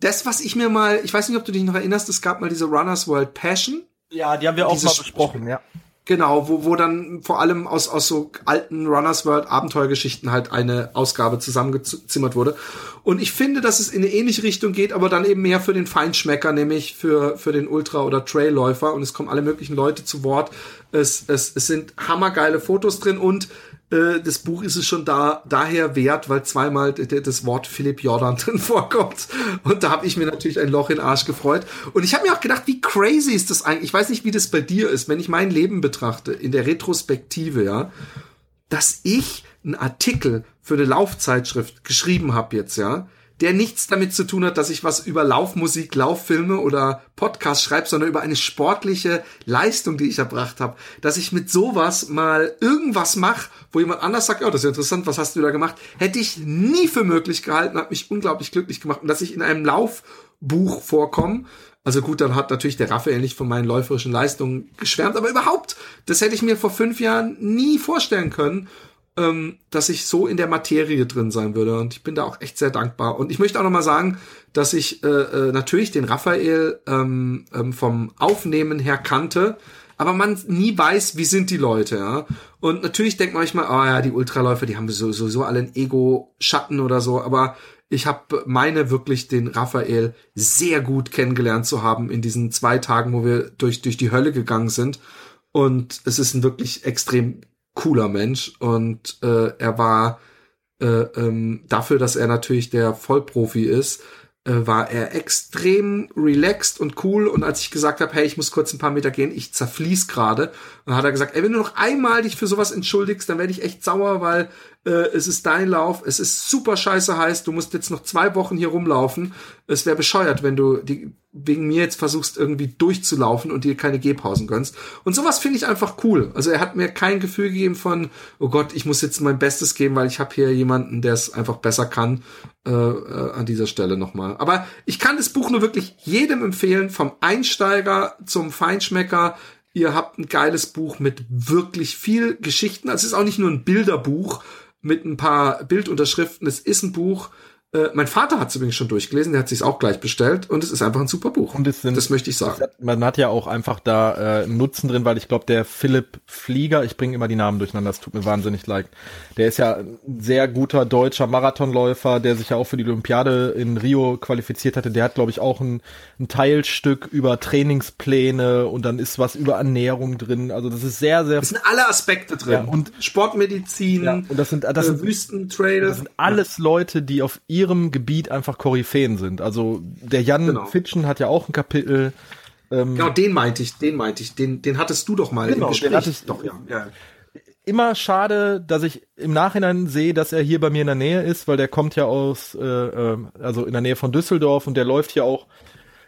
das, was ich mir mal, ich weiß nicht, ob du dich noch erinnerst, es gab mal diese Runners World Passion. Ja, die haben wir auch mal besprochen, ja. Genau, wo, wo dann vor allem aus, aus so alten Runners World Abenteuergeschichten halt eine Ausgabe zusammengezimmert wurde. Und ich finde, dass es in eine ähnliche Richtung geht, aber dann eben mehr für den Feinschmecker, nämlich für, für den Ultra- oder Trailläufer. Und es kommen alle möglichen Leute zu Wort. Es, es, es sind hammergeile Fotos drin und äh, das Buch ist es schon da daher wert, weil zweimal das Wort Philipp Jordan *laughs* drin vorkommt. Und da habe ich mir natürlich ein Loch in den Arsch gefreut. Und ich habe mir auch gedacht, wie crazy ist das eigentlich? Ich weiß nicht, wie das bei dir ist, wenn ich mein Leben betrachte, in der Retrospektive, ja, dass ich einen Artikel für eine Laufzeitschrift geschrieben habe jetzt, ja, der nichts damit zu tun hat, dass ich was über Laufmusik, Lauffilme oder Podcast schreibe, sondern über eine sportliche Leistung, die ich erbracht habe. Dass ich mit sowas mal irgendwas mache, wo jemand anders sagt, oh, das ist interessant, was hast du da gemacht, hätte ich nie für möglich gehalten, hat mich unglaublich glücklich gemacht. Und dass ich in einem Laufbuch vorkomme, also gut, dann hat natürlich der Raphael nicht von meinen läuferischen Leistungen geschwärmt, aber überhaupt, das hätte ich mir vor fünf Jahren nie vorstellen können ähm, dass ich so in der Materie drin sein würde. Und ich bin da auch echt sehr dankbar. Und ich möchte auch noch mal sagen, dass ich äh, äh, natürlich den Raphael ähm, ähm, vom Aufnehmen her kannte, aber man nie weiß, wie sind die Leute, ja. Und natürlich denkt man manchmal, ah oh ja, die Ultraläufer, die haben sowieso alle einen Ego-Schatten oder so, aber ich habe meine wirklich den Raphael sehr gut kennengelernt zu haben in diesen zwei Tagen, wo wir durch, durch die Hölle gegangen sind. Und es ist ein wirklich extrem cooler Mensch und äh, er war äh, ähm, dafür, dass er natürlich der Vollprofi ist, äh, war er extrem relaxed und cool und als ich gesagt habe, hey, ich muss kurz ein paar Meter gehen, ich zerfließ gerade, dann hat er gesagt, ey, wenn du noch einmal dich für sowas entschuldigst, dann werde ich echt sauer, weil äh, es ist dein Lauf, es ist super scheiße heiß, du musst jetzt noch zwei Wochen hier rumlaufen. Es wäre bescheuert, wenn du die, wegen mir jetzt versuchst, irgendwie durchzulaufen und dir keine Gehpausen gönnst. Und sowas finde ich einfach cool. Also er hat mir kein Gefühl gegeben von, oh Gott, ich muss jetzt mein Bestes geben, weil ich habe hier jemanden, der es einfach besser kann. Äh, äh, an dieser Stelle nochmal. Aber ich kann das Buch nur wirklich jedem empfehlen, vom Einsteiger zum Feinschmecker. Ihr habt ein geiles Buch mit wirklich viel Geschichten. Also es ist auch nicht nur ein Bilderbuch, mit ein paar Bildunterschriften. Es ist ein Buch, Äh, mein Vater hat es übrigens schon durchgelesen, der hat sich auch gleich bestellt und es ist einfach ein super Buch. Und es sind, das möchte ich sagen. Hat, man hat ja auch einfach da äh, einen Nutzen drin, weil ich glaube, der Philipp Flieger, ich bringe immer die Namen durcheinander, das tut mir wahnsinnig leid. Der ist ja ein sehr guter deutscher Marathonläufer, der sich ja auch für die Olympiade in Rio qualifiziert hatte. Der hat, glaube ich, auch ein, ein Teilstück über Trainingspläne und dann ist was über Ernährung drin. Also das ist sehr, sehr. Das sind alle Aspekte drin. Ja, und Sportmedizin, ja, und das sind, das äh, sind Wüstentrail. Das sind alles Leute, die auf ihrem Gebiet einfach Koryphäen sind. Also der Jan genau. Fitschen hat ja auch ein Kapitel. Ähm, genau, den meinte ich, den meinte ich, den, den hattest du doch mal genau, im Gespräch. Den hattest, doch, ja. ja. Immer schade, dass ich im Nachhinein sehe, dass er hier bei mir in der Nähe ist, weil der kommt ja aus, äh, ähm, also in der Nähe von Düsseldorf und der läuft hier auch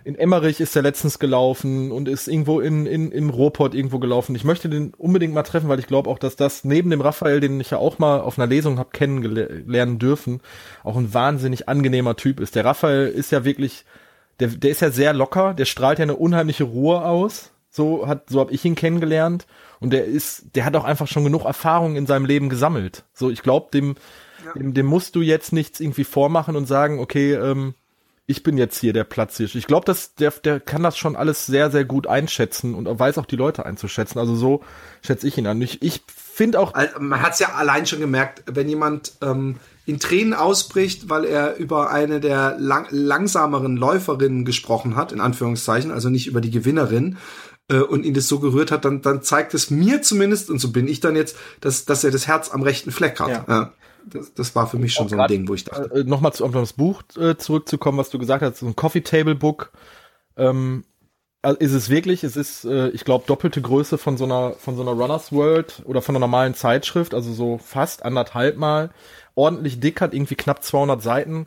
in Emmerich ist er letztens gelaufen und ist irgendwo in, in, im Ruhrpott irgendwo gelaufen. Ich möchte den unbedingt mal treffen, weil ich glaube auch, dass das neben dem Raphael, den ich ja auch mal auf einer Lesung habe kennenlernen dürfen, auch ein wahnsinnig angenehmer Typ ist. Der Raphael ist ja wirklich, der, der ist ja sehr locker, der strahlt ja eine unheimliche Ruhe aus. So hat, so habe ich ihn kennengelernt. Und der ist, der hat auch einfach schon genug Erfahrung in seinem Leben gesammelt. So, ich glaube, dem, ja. dem, dem musst du jetzt nichts irgendwie vormachen und sagen, okay, ähm, ich bin jetzt hier der Platzhirsch. Ich glaube, dass der, der kann das schon alles sehr, sehr gut einschätzen und weiß auch die Leute einzuschätzen. Also so schätze ich ihn an. Ich, ich finde auch. Also man hat es ja allein schon gemerkt, wenn jemand ähm, in Tränen ausbricht, weil er über eine der lang langsameren Läuferinnen gesprochen hat, in Anführungszeichen, also nicht über die Gewinnerin, äh, und ihn das so gerührt hat, dann, dann zeigt es mir zumindest, und so bin ich dann jetzt, dass, dass er das Herz am rechten Fleck hat. Ja. ja das, das war für mich schon so ein Ding, wo ich dachte. Äh, Nochmal zu, um das Buch äh, zurückzukommen, was du gesagt hast, so ein Coffee Table Book. Ähm, also ist es wirklich, es ist, äh, ich glaube, doppelte Größe von so einer, von so einer Runners World oder von einer normalen Zeitschrift, also so fast anderthalb Mal. Ordentlich dick, hat irgendwie knapp 200 Seiten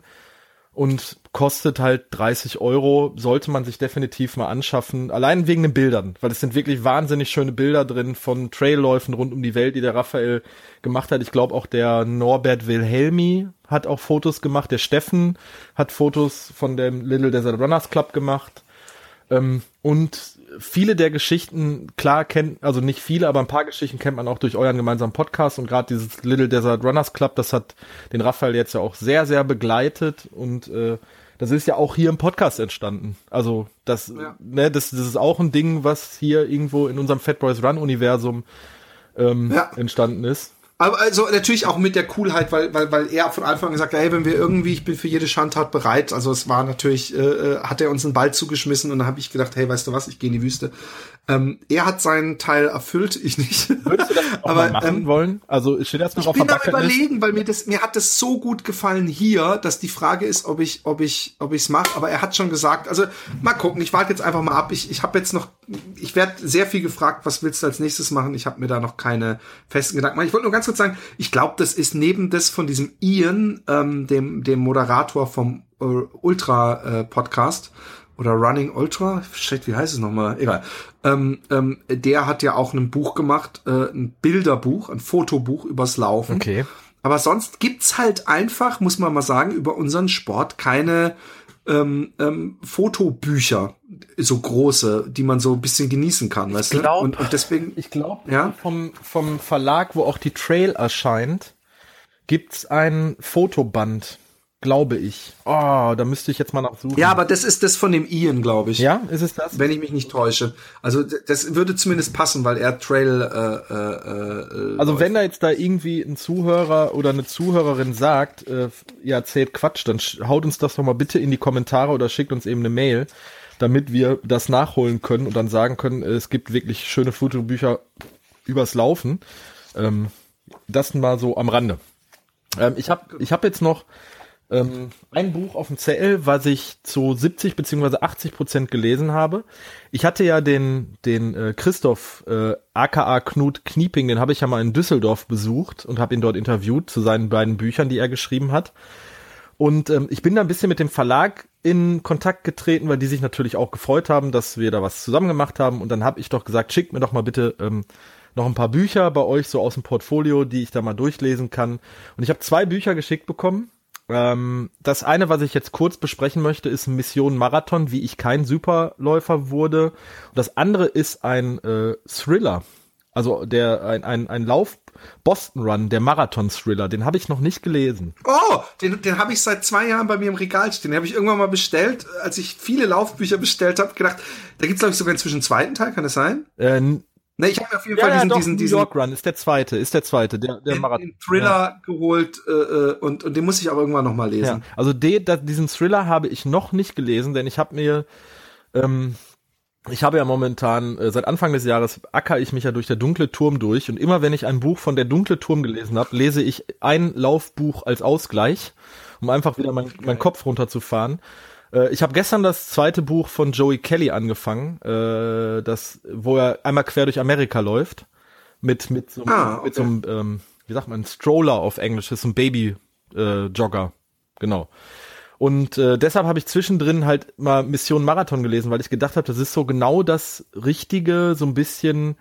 und kostet halt 30 Euro, sollte man sich definitiv mal anschaffen, allein wegen den Bildern, weil es sind wirklich wahnsinnig schöne Bilder drin von Trailläufen rund um die Welt, die der Raphael gemacht hat. Ich glaube auch der Norbert Wilhelmi hat auch Fotos gemacht, der Steffen hat Fotos von dem Little Desert Runners Club gemacht. Ähm, und viele der Geschichten, klar kennt, also nicht viele, aber ein paar Geschichten kennt man auch durch euren gemeinsamen Podcast und gerade dieses Little Desert Runners Club, das hat den Raphael jetzt ja auch sehr, sehr begleitet und äh, das ist ja auch hier im Podcast entstanden. Also das, ja. ne, das, das ist auch ein Ding, was hier irgendwo in unserem Fat Boys Run Universum ähm, ja. entstanden ist. Aber also natürlich auch mit der Coolheit, weil, weil, weil er von Anfang an gesagt hat, hey, wenn wir irgendwie, ich bin für jede Schandtat bereit. Also es war natürlich, äh, äh hat er uns einen Ball zugeschmissen und dann habe ich gedacht, hey, weißt du was, ich gehe in die Wüste. Ähm, er hat seinen Teil erfüllt, ich nicht. Würdest du das *laughs* auch Aber, machen ähm, wollen? Also steht das noch ich auf bin am überlegen, weil mir das mir hat das so gut gefallen hier, dass die Frage ist, ob ich ob ich ob ich's mache. Aber er hat schon gesagt, also mal gucken. Ich warte jetzt einfach mal ab. Ich ich habe jetzt noch, ich werde sehr viel gefragt, was willst du als nächstes machen? Ich habe mir da noch keine festen Gedanken gemacht. Ich wollte nur ganz kurz sagen, ich glaube, das ist neben das von diesem Ian, ähm, dem dem Moderator vom äh, Ultra äh, Podcast oder Running Ultra, shit, wie heißt es nochmal? Egal. Ähm, ähm, der hat ja auch ein Buch gemacht, äh, ein Bilderbuch, ein Fotobuch übers Laufen. Okay. Aber sonst gibt's halt einfach, muss man mal sagen, über unseren Sport keine ähm, ähm, Fotobücher, so große, die man so ein bisschen genießen kann, ich weißt glaub, du? Und, und deswegen. Ich glaube, ja? vom, vom Verlag, wo auch die Trail erscheint, gibt's ein Fotoband glaube ich. Oh, da müsste ich jetzt mal nachsuchen. Ja, aber das ist das von dem Ian, glaube ich. Ja, ist es das? Wenn ich mich nicht täusche. Also das würde zumindest passen, weil er Trail. Äh, äh, äh, also wenn da jetzt da irgendwie ein Zuhörer oder eine Zuhörerin sagt, äh, ihr erzählt Quatsch, dann haut uns das doch mal bitte in die Kommentare oder schickt uns eben eine Mail, damit wir das nachholen können und dann sagen können, es gibt wirklich schöne Fotobücher übers Laufen. Ähm, das mal so am Rande. Ähm, ich habe ich hab jetzt noch ähm, ein Buch auf dem Zettel, was ich zu 70 beziehungsweise 80 Prozent gelesen habe. Ich hatte ja den, den äh, Christoph, äh, aka Knut Knieping, den habe ich ja mal in Düsseldorf besucht und habe ihn dort interviewt zu seinen beiden Büchern, die er geschrieben hat. Und ähm, ich bin da ein bisschen mit dem Verlag in Kontakt getreten, weil die sich natürlich auch gefreut haben, dass wir da was zusammen gemacht haben. Und dann habe ich doch gesagt, schickt mir doch mal bitte ähm, noch ein paar Bücher bei euch so aus dem Portfolio, die ich da mal durchlesen kann. Und ich habe zwei Bücher geschickt bekommen. Ähm, das eine, was ich jetzt kurz besprechen möchte, ist Mission Marathon, wie ich kein Superläufer wurde. Und das andere ist ein äh, Thriller. Also der ein, ein, ein Lauf Boston Run, der Marathon-Thriller, den habe ich noch nicht gelesen. Oh, den, den habe ich seit zwei Jahren bei mir im Regal stehen. Den habe ich irgendwann mal bestellt, als ich viele Laufbücher bestellt habe, gedacht, da gibt's glaube ich sogar inzwischen einen zweiten Teil, kann das sein? Äh, Ne, ich habe auf jeden ja, Fall diesen, ja, doch, diesen, New diesen York Run ist der zweite, ist der zweite, der, der den, Marathon. den Thriller geholt äh, äh, und, und den muss ich aber irgendwann noch mal Ja. lesen. Also de, da, diesen Thriller habe ich noch nicht gelesen, denn ich habe mir, ähm, ich habe ja momentan, äh, seit Anfang des Jahres acker ich mich ja durch der dunkle Turm durch und immer wenn ich ein Buch von der dunkle Turm gelesen habe, lese ich ein Laufbuch als Ausgleich, um einfach wieder mein, meinen Kopf runterzufahren. Äh, ich habe gestern das zweite Buch von Joey Kelly angefangen, äh, das, wo er einmal quer durch Amerika läuft, mit, mit so, einem- Ah, okay. mit so einem, ähm, wie sagt man, Stroller auf Englisch, das ist ein Baby-Jogger, äh, Jogger. genau. Und äh, deshalb habe ich zwischendrin halt mal Mission Marathon gelesen, weil ich gedacht habe, das ist so genau das Richtige, so ein bisschen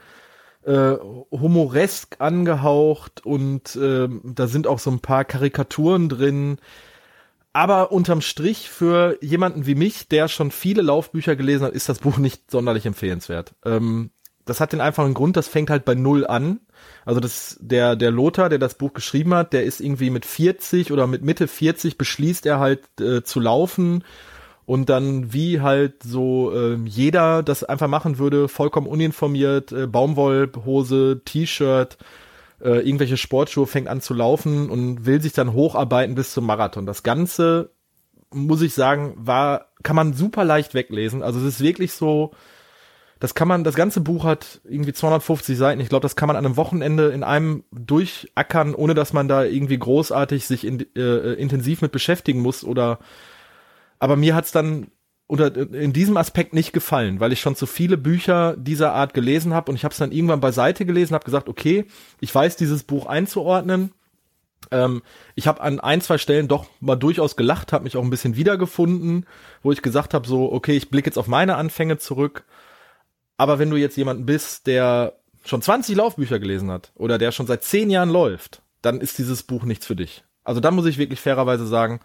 äh, humoresk angehaucht und ähm, da sind auch so ein paar Karikaturen drin. Aber unterm Strich für jemanden wie mich, der schon viele Laufbücher gelesen hat, ist das Buch nicht sonderlich empfehlenswert. Ähm, das hat den einfachen Grund, das fängt halt bei Null an. Also das, der, der Lothar, der das Buch geschrieben hat, der ist irgendwie mit 40 oder mit Mitte 40 beschließt er halt äh, zu laufen und dann wie halt so äh, jeder das einfach machen würde, vollkommen uninformiert, äh, Baumwollhose, T-Shirt, äh, irgendwelche Sportschuhe, fängt an zu laufen und will sich dann hocharbeiten bis zum Marathon. Das Ganze, muss ich sagen, war, kann man super leicht weglesen. Also es ist wirklich so, das kann man, das ganze Buch hat irgendwie 250 Seiten. Ich glaube, das kann man an einem Wochenende in einem durchackern, ohne dass man da irgendwie großartig sich in, äh, intensiv mit beschäftigen muss oder aber mir hat's dann oder in diesem Aspekt nicht gefallen, weil ich schon zu viele Bücher dieser Art gelesen habe und ich habe es dann irgendwann beiseite gelesen, habe gesagt, okay, ich weiß dieses Buch einzuordnen. Ähm, ich habe an ein, zwei Stellen doch mal durchaus gelacht, habe mich auch ein bisschen wiedergefunden, wo ich gesagt habe, so, okay, ich blicke jetzt auf meine Anfänge zurück. Aber wenn du jetzt jemanden bist, der schon 20 Laufbücher gelesen hat oder der schon seit 10 Jahren läuft, dann ist dieses Buch nichts für dich. Also da muss ich wirklich fairerweise sagen,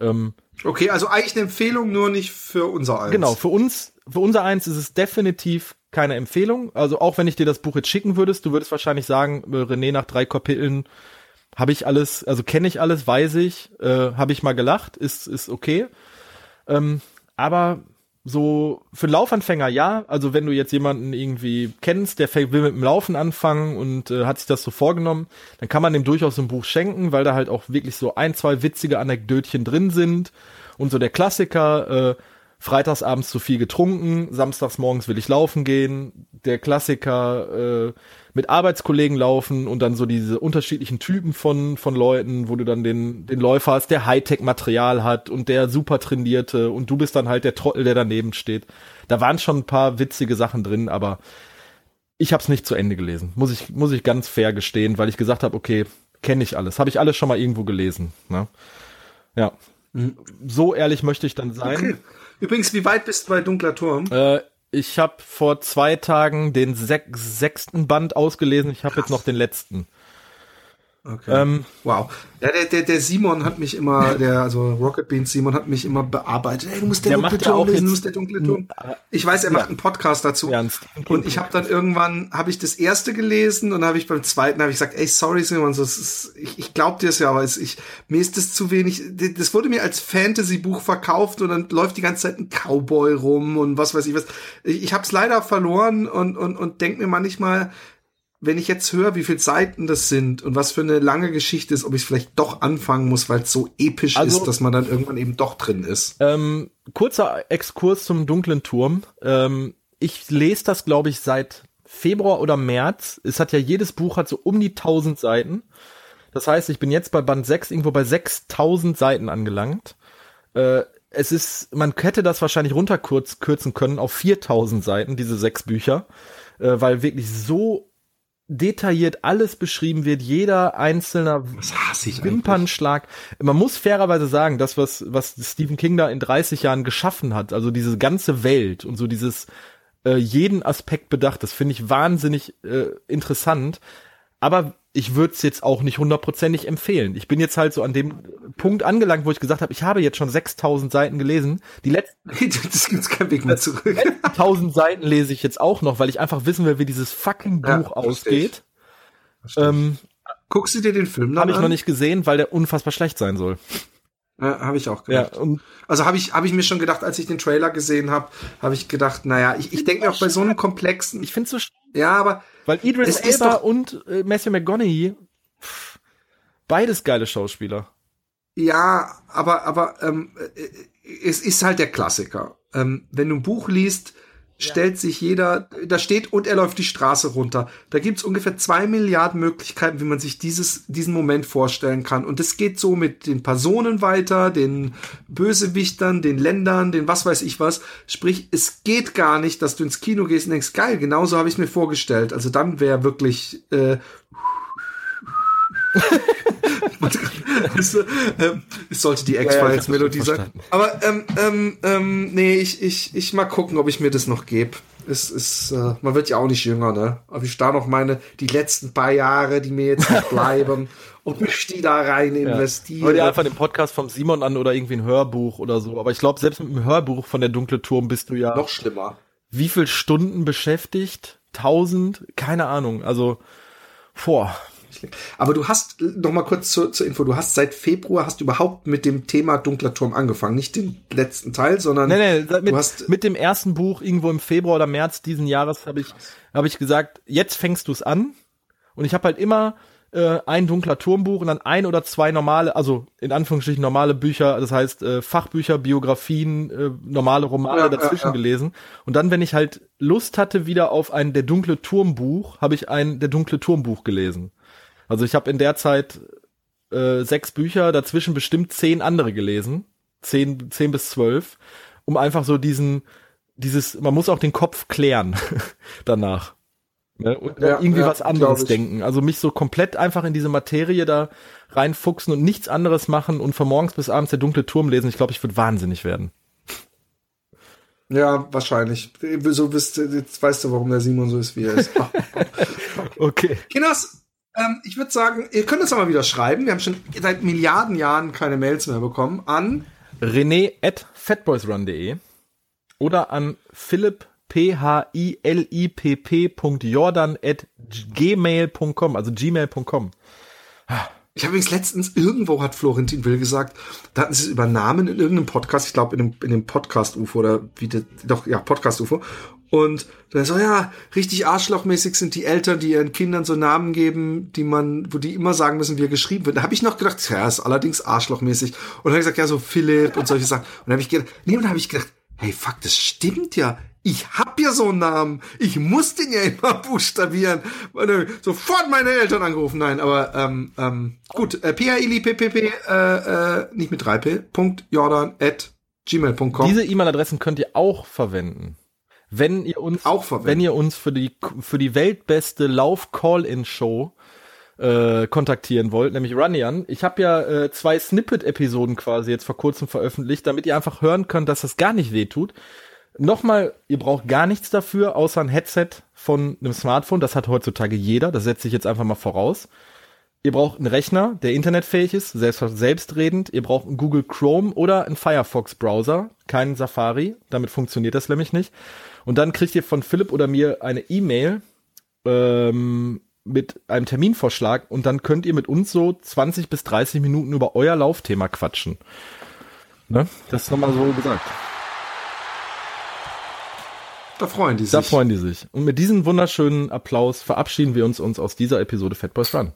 ähm, Okay, also eigentlich eine Empfehlung, nur nicht für unser eins. Genau, für uns, für unser eins ist es definitiv keine Empfehlung. Also auch wenn ich dir das Buch jetzt schicken würdest, du würdest wahrscheinlich sagen, äh, René, nach drei Kapiteln habe ich alles, also kenne ich alles, weiß ich, äh, habe ich mal gelacht, ist, ist okay. Ähm, aber so für einen Laufanfänger ja, also wenn du jetzt jemanden irgendwie kennst, der will mit dem Laufen anfangen und äh, hat sich das so vorgenommen, dann kann man dem durchaus so ein Buch schenken, weil da halt auch wirklich so ein, zwei witzige Anekdötchen drin sind. Und so der Klassiker, äh, freitags abends zu viel getrunken, samstags morgens will ich laufen gehen, der Klassiker äh, mit Arbeitskollegen laufen und dann so diese unterschiedlichen Typen von von Leuten, wo du dann den den Läufer hast, der Hightech Material hat und der super trainierte und du bist dann halt der Trottel, der daneben steht. Da waren schon ein paar witzige Sachen drin, aber ich habe es nicht zu Ende gelesen. Muss ich muss ich ganz fair gestehen, weil ich gesagt habe, okay, kenne ich alles, habe ich alles schon mal irgendwo gelesen, ne? Ja. So ehrlich möchte ich dann sein. Okay. Übrigens, wie weit bist du bei Dunkler Turm? Äh, ich habe vor zwei Tagen den sech sechsten Band ausgelesen. Ich habe jetzt noch den letzten. Okay. Ähm, wow. Ja, der, der, der Simon hat mich immer, der, also Rocket Beans Simon hat mich immer bearbeitet. Ey, du musst der, Der dunkle ja auch lesen, du musst der dunkle Turm. Ich weiß, er macht einen Podcast dazu. Ja, ein King und ich habe dann irgendwann, habe ich das erste gelesen und habe ich beim zweiten, habe ich gesagt, ey, sorry Simon, so, ist, ich, ich glaub dir es ja, aber es, ich, mir ist das zu wenig, das wurde mir als Fantasy-Buch verkauft und dann läuft die ganze Zeit ein Cowboy rum und was weiß ich was. Ich, ich habe es leider verloren und, und, und denk mir manchmal, wenn ich jetzt höre, wie viele Seiten das sind und was für eine lange Geschichte ist, ob ich vielleicht doch anfangen muss, weil es so episch Also- ist, dass man dann irgendwann eben doch drin ist. Ähm, kurzer Exkurs zum dunklen Turm. Ähm, ich lese das, glaube ich, seit Februar oder März. Es hat ja jedes Buch hat so um die 1000 Seiten. Das heißt, ich bin jetzt bei Band 6 irgendwo bei 6000 Seiten angelangt. Äh, es ist, man hätte das wahrscheinlich runterkürzen können auf 4000 Seiten, diese sechs Bücher, äh, weil wirklich so detailliert alles beschrieben wird, jeder einzelne Wimpernschlag. Man muss fairerweise sagen, das, was, was Stephen King da in 30 Jahren geschaffen hat, also diese ganze Welt und so dieses äh, jeden Aspekt bedacht, das finde ich wahnsinnig äh, interessant. Aber ich würde es jetzt auch nicht hundertprozentig empfehlen. Ich bin jetzt halt so an dem Punkt angelangt, wo ich gesagt habe, ich habe jetzt schon 6000 Seiten gelesen. Die letzten *laughs* das gibt's keinen Weg mehr zurück. 1000 Seiten lese ich jetzt auch noch, weil ich einfach wissen will, wie dieses fucking Buch Ja, ausgeht. Ähm, Guckst du dir den Film dann habe ich an? noch nicht gesehen, weil der unfassbar schlecht sein soll. Ja, habe ich auch Ja, gedacht. und Also habe ich, hab ich mir schon gedacht, als ich den Trailer gesehen habe, habe ich gedacht, naja, ich, ich denke mir auch bei so einem komplexen, ich finde so sch- ja, aber weil Idris Es ist Elba und äh, Matthew McGonaghy pff, beides geile Schauspieler. Ja, aber, aber ähm, äh, es ist halt der Klassiker. Ähm, wenn du ein Buch liest, stellt sich jeder, da steht und er läuft die Straße runter. Da gibt's ungefähr zwei Milliarden Möglichkeiten, wie man sich dieses, diesen Moment vorstellen kann. Und es geht so mit den Personen weiter, den Bösewichtern, den Ländern, den was weiß ich was. Sprich, es geht gar nicht, dass du ins Kino gehst und denkst, geil, genauso habe ich mir vorgestellt. Also dann wäre wirklich äh, *laughs* Ähm, es sollte die ja, X-Files-Melodie ich hab's sein. Aber ähm, ähm, ähm, nee, ich, ich, ich mal gucken, ob ich mir das noch gebe. Es ist, äh, man wird ja auch nicht jünger, ne? Aber ich da noch meine, die letzten paar Jahre, die mir jetzt noch *laughs* bleiben, und mich die da rein Hör dir investiere. einfach den Podcast vom Simon an oder irgendwie ein Hörbuch oder so. Aber ich glaube, selbst mit dem Hörbuch von der Dunkle Turm bist du ja noch schlimmer. wie viel Stunden beschäftigt? Tausend? Keine Ahnung. Also, boah. Aber du hast, noch mal kurz zur, zur Info, du hast seit Februar hast du überhaupt mit dem Thema Dunkler Turm angefangen. Nicht den letzten Teil, sondern Nee, nee, mit, hast, mit dem ersten Buch irgendwo im Februar oder März diesen Jahres habe ich, habe ich gesagt, jetzt fängst du es an. Und ich habe halt immer äh, ein dunkler Turmbuch und dann ein oder zwei normale, also in Anführungsstrichen normale Bücher, das heißt äh, Fachbücher, Biografien, äh, normale Romane Ja, dazwischen ja, ja. gelesen. Und dann, wenn ich halt Lust hatte wieder auf ein Der dunkle Turmbuch, habe ich ein Der dunkle Turmbuch gelesen. Also ich habe in der Zeit äh, sechs Bücher, dazwischen bestimmt zehn andere gelesen. Zehn, zehn bis zwölf. Um einfach so diesen, dieses, man muss auch den Kopf klären *laughs* danach. Ne? Und Ja, irgendwie ja, was anderes denken. Also mich so komplett einfach in diese Materie da reinfuchsen und nichts anderes machen und von morgens bis abends der dunkle Turm lesen. Ich glaube, ich würde wahnsinnig werden. ja, wahrscheinlich. So bist, jetzt weißt du, warum der Simon so ist, wie er ist. *laughs* *laughs* Okay. Kinders, ähm, ich würde sagen, ihr könnt uns aber wieder schreiben. Wir haben schon seit Milliarden Jahren keine Mails mehr bekommen an René at fatboysrun.de oder an Philipp p-h-i-l-i-p-p.jordan at gmail.com, also gmail.com. Ich habe übrigens letztens, irgendwo hat Florentin Will gesagt, da hatten sie es über Namen in irgendeinem Podcast, ich glaube in dem, in dem Podcast-UFO oder wie, das- doch, ja, Podcast-UFO. Und dann so, ja, richtig arschlochmäßig sind die Eltern, die ihren Kindern so Namen geben, die man, wo die immer sagen müssen, wie er geschrieben wird. Da habe ich noch gedacht, ja, ist allerdings arschlochmäßig. Und dann habe ich gesagt, ja, so Philipp und solche Sachen. Und dann habe ich gedacht, nee, und dann habe ich gedacht, hey, fuck, das stimmt ja. Ich hab ja so einen Namen. Ich muss den ja immer *laughs* buchstabieren. Sofort meine Eltern angerufen. Nein, aber ähm, ähm, gut. Äh, p-h-i-l-i-p-p-p, äh, äh, nicht mit 3p, Punkt, Jordan at gmail.com. Diese E-Mail-Adressen könnt ihr auch verwenden. Wenn ihr uns, Auch verwenden. wenn ihr uns für die, für die weltbeste Lauf-Call-In-Show äh, kontaktieren wollt, nämlich Runyan. Ich habe ja äh, zwei Snippet-Episoden quasi jetzt vor kurzem veröffentlicht, damit ihr einfach hören könnt, dass das gar nicht wehtut. Nochmal, ihr braucht gar nichts dafür, außer ein Headset von einem Smartphone. Das hat heutzutage jeder. Das setze ich jetzt einfach mal voraus. Ihr braucht einen Rechner, der internetfähig ist, selbst, selbstredend. Ihr braucht einen Google Chrome oder einen Firefox Browser, keinen Safari. Damit funktioniert das nämlich nicht. Und dann kriegt ihr von Philipp oder mir eine E-Mail ähm, mit einem Terminvorschlag und dann könnt ihr mit uns so 20 bis 30 Minuten über euer Laufthema quatschen. Ne? Das nochmal so gesagt. Da freuen die sich. Da freuen die sich. Und mit diesem wunderschönen Applaus verabschieden wir uns, uns aus dieser Episode Fat Boys Run.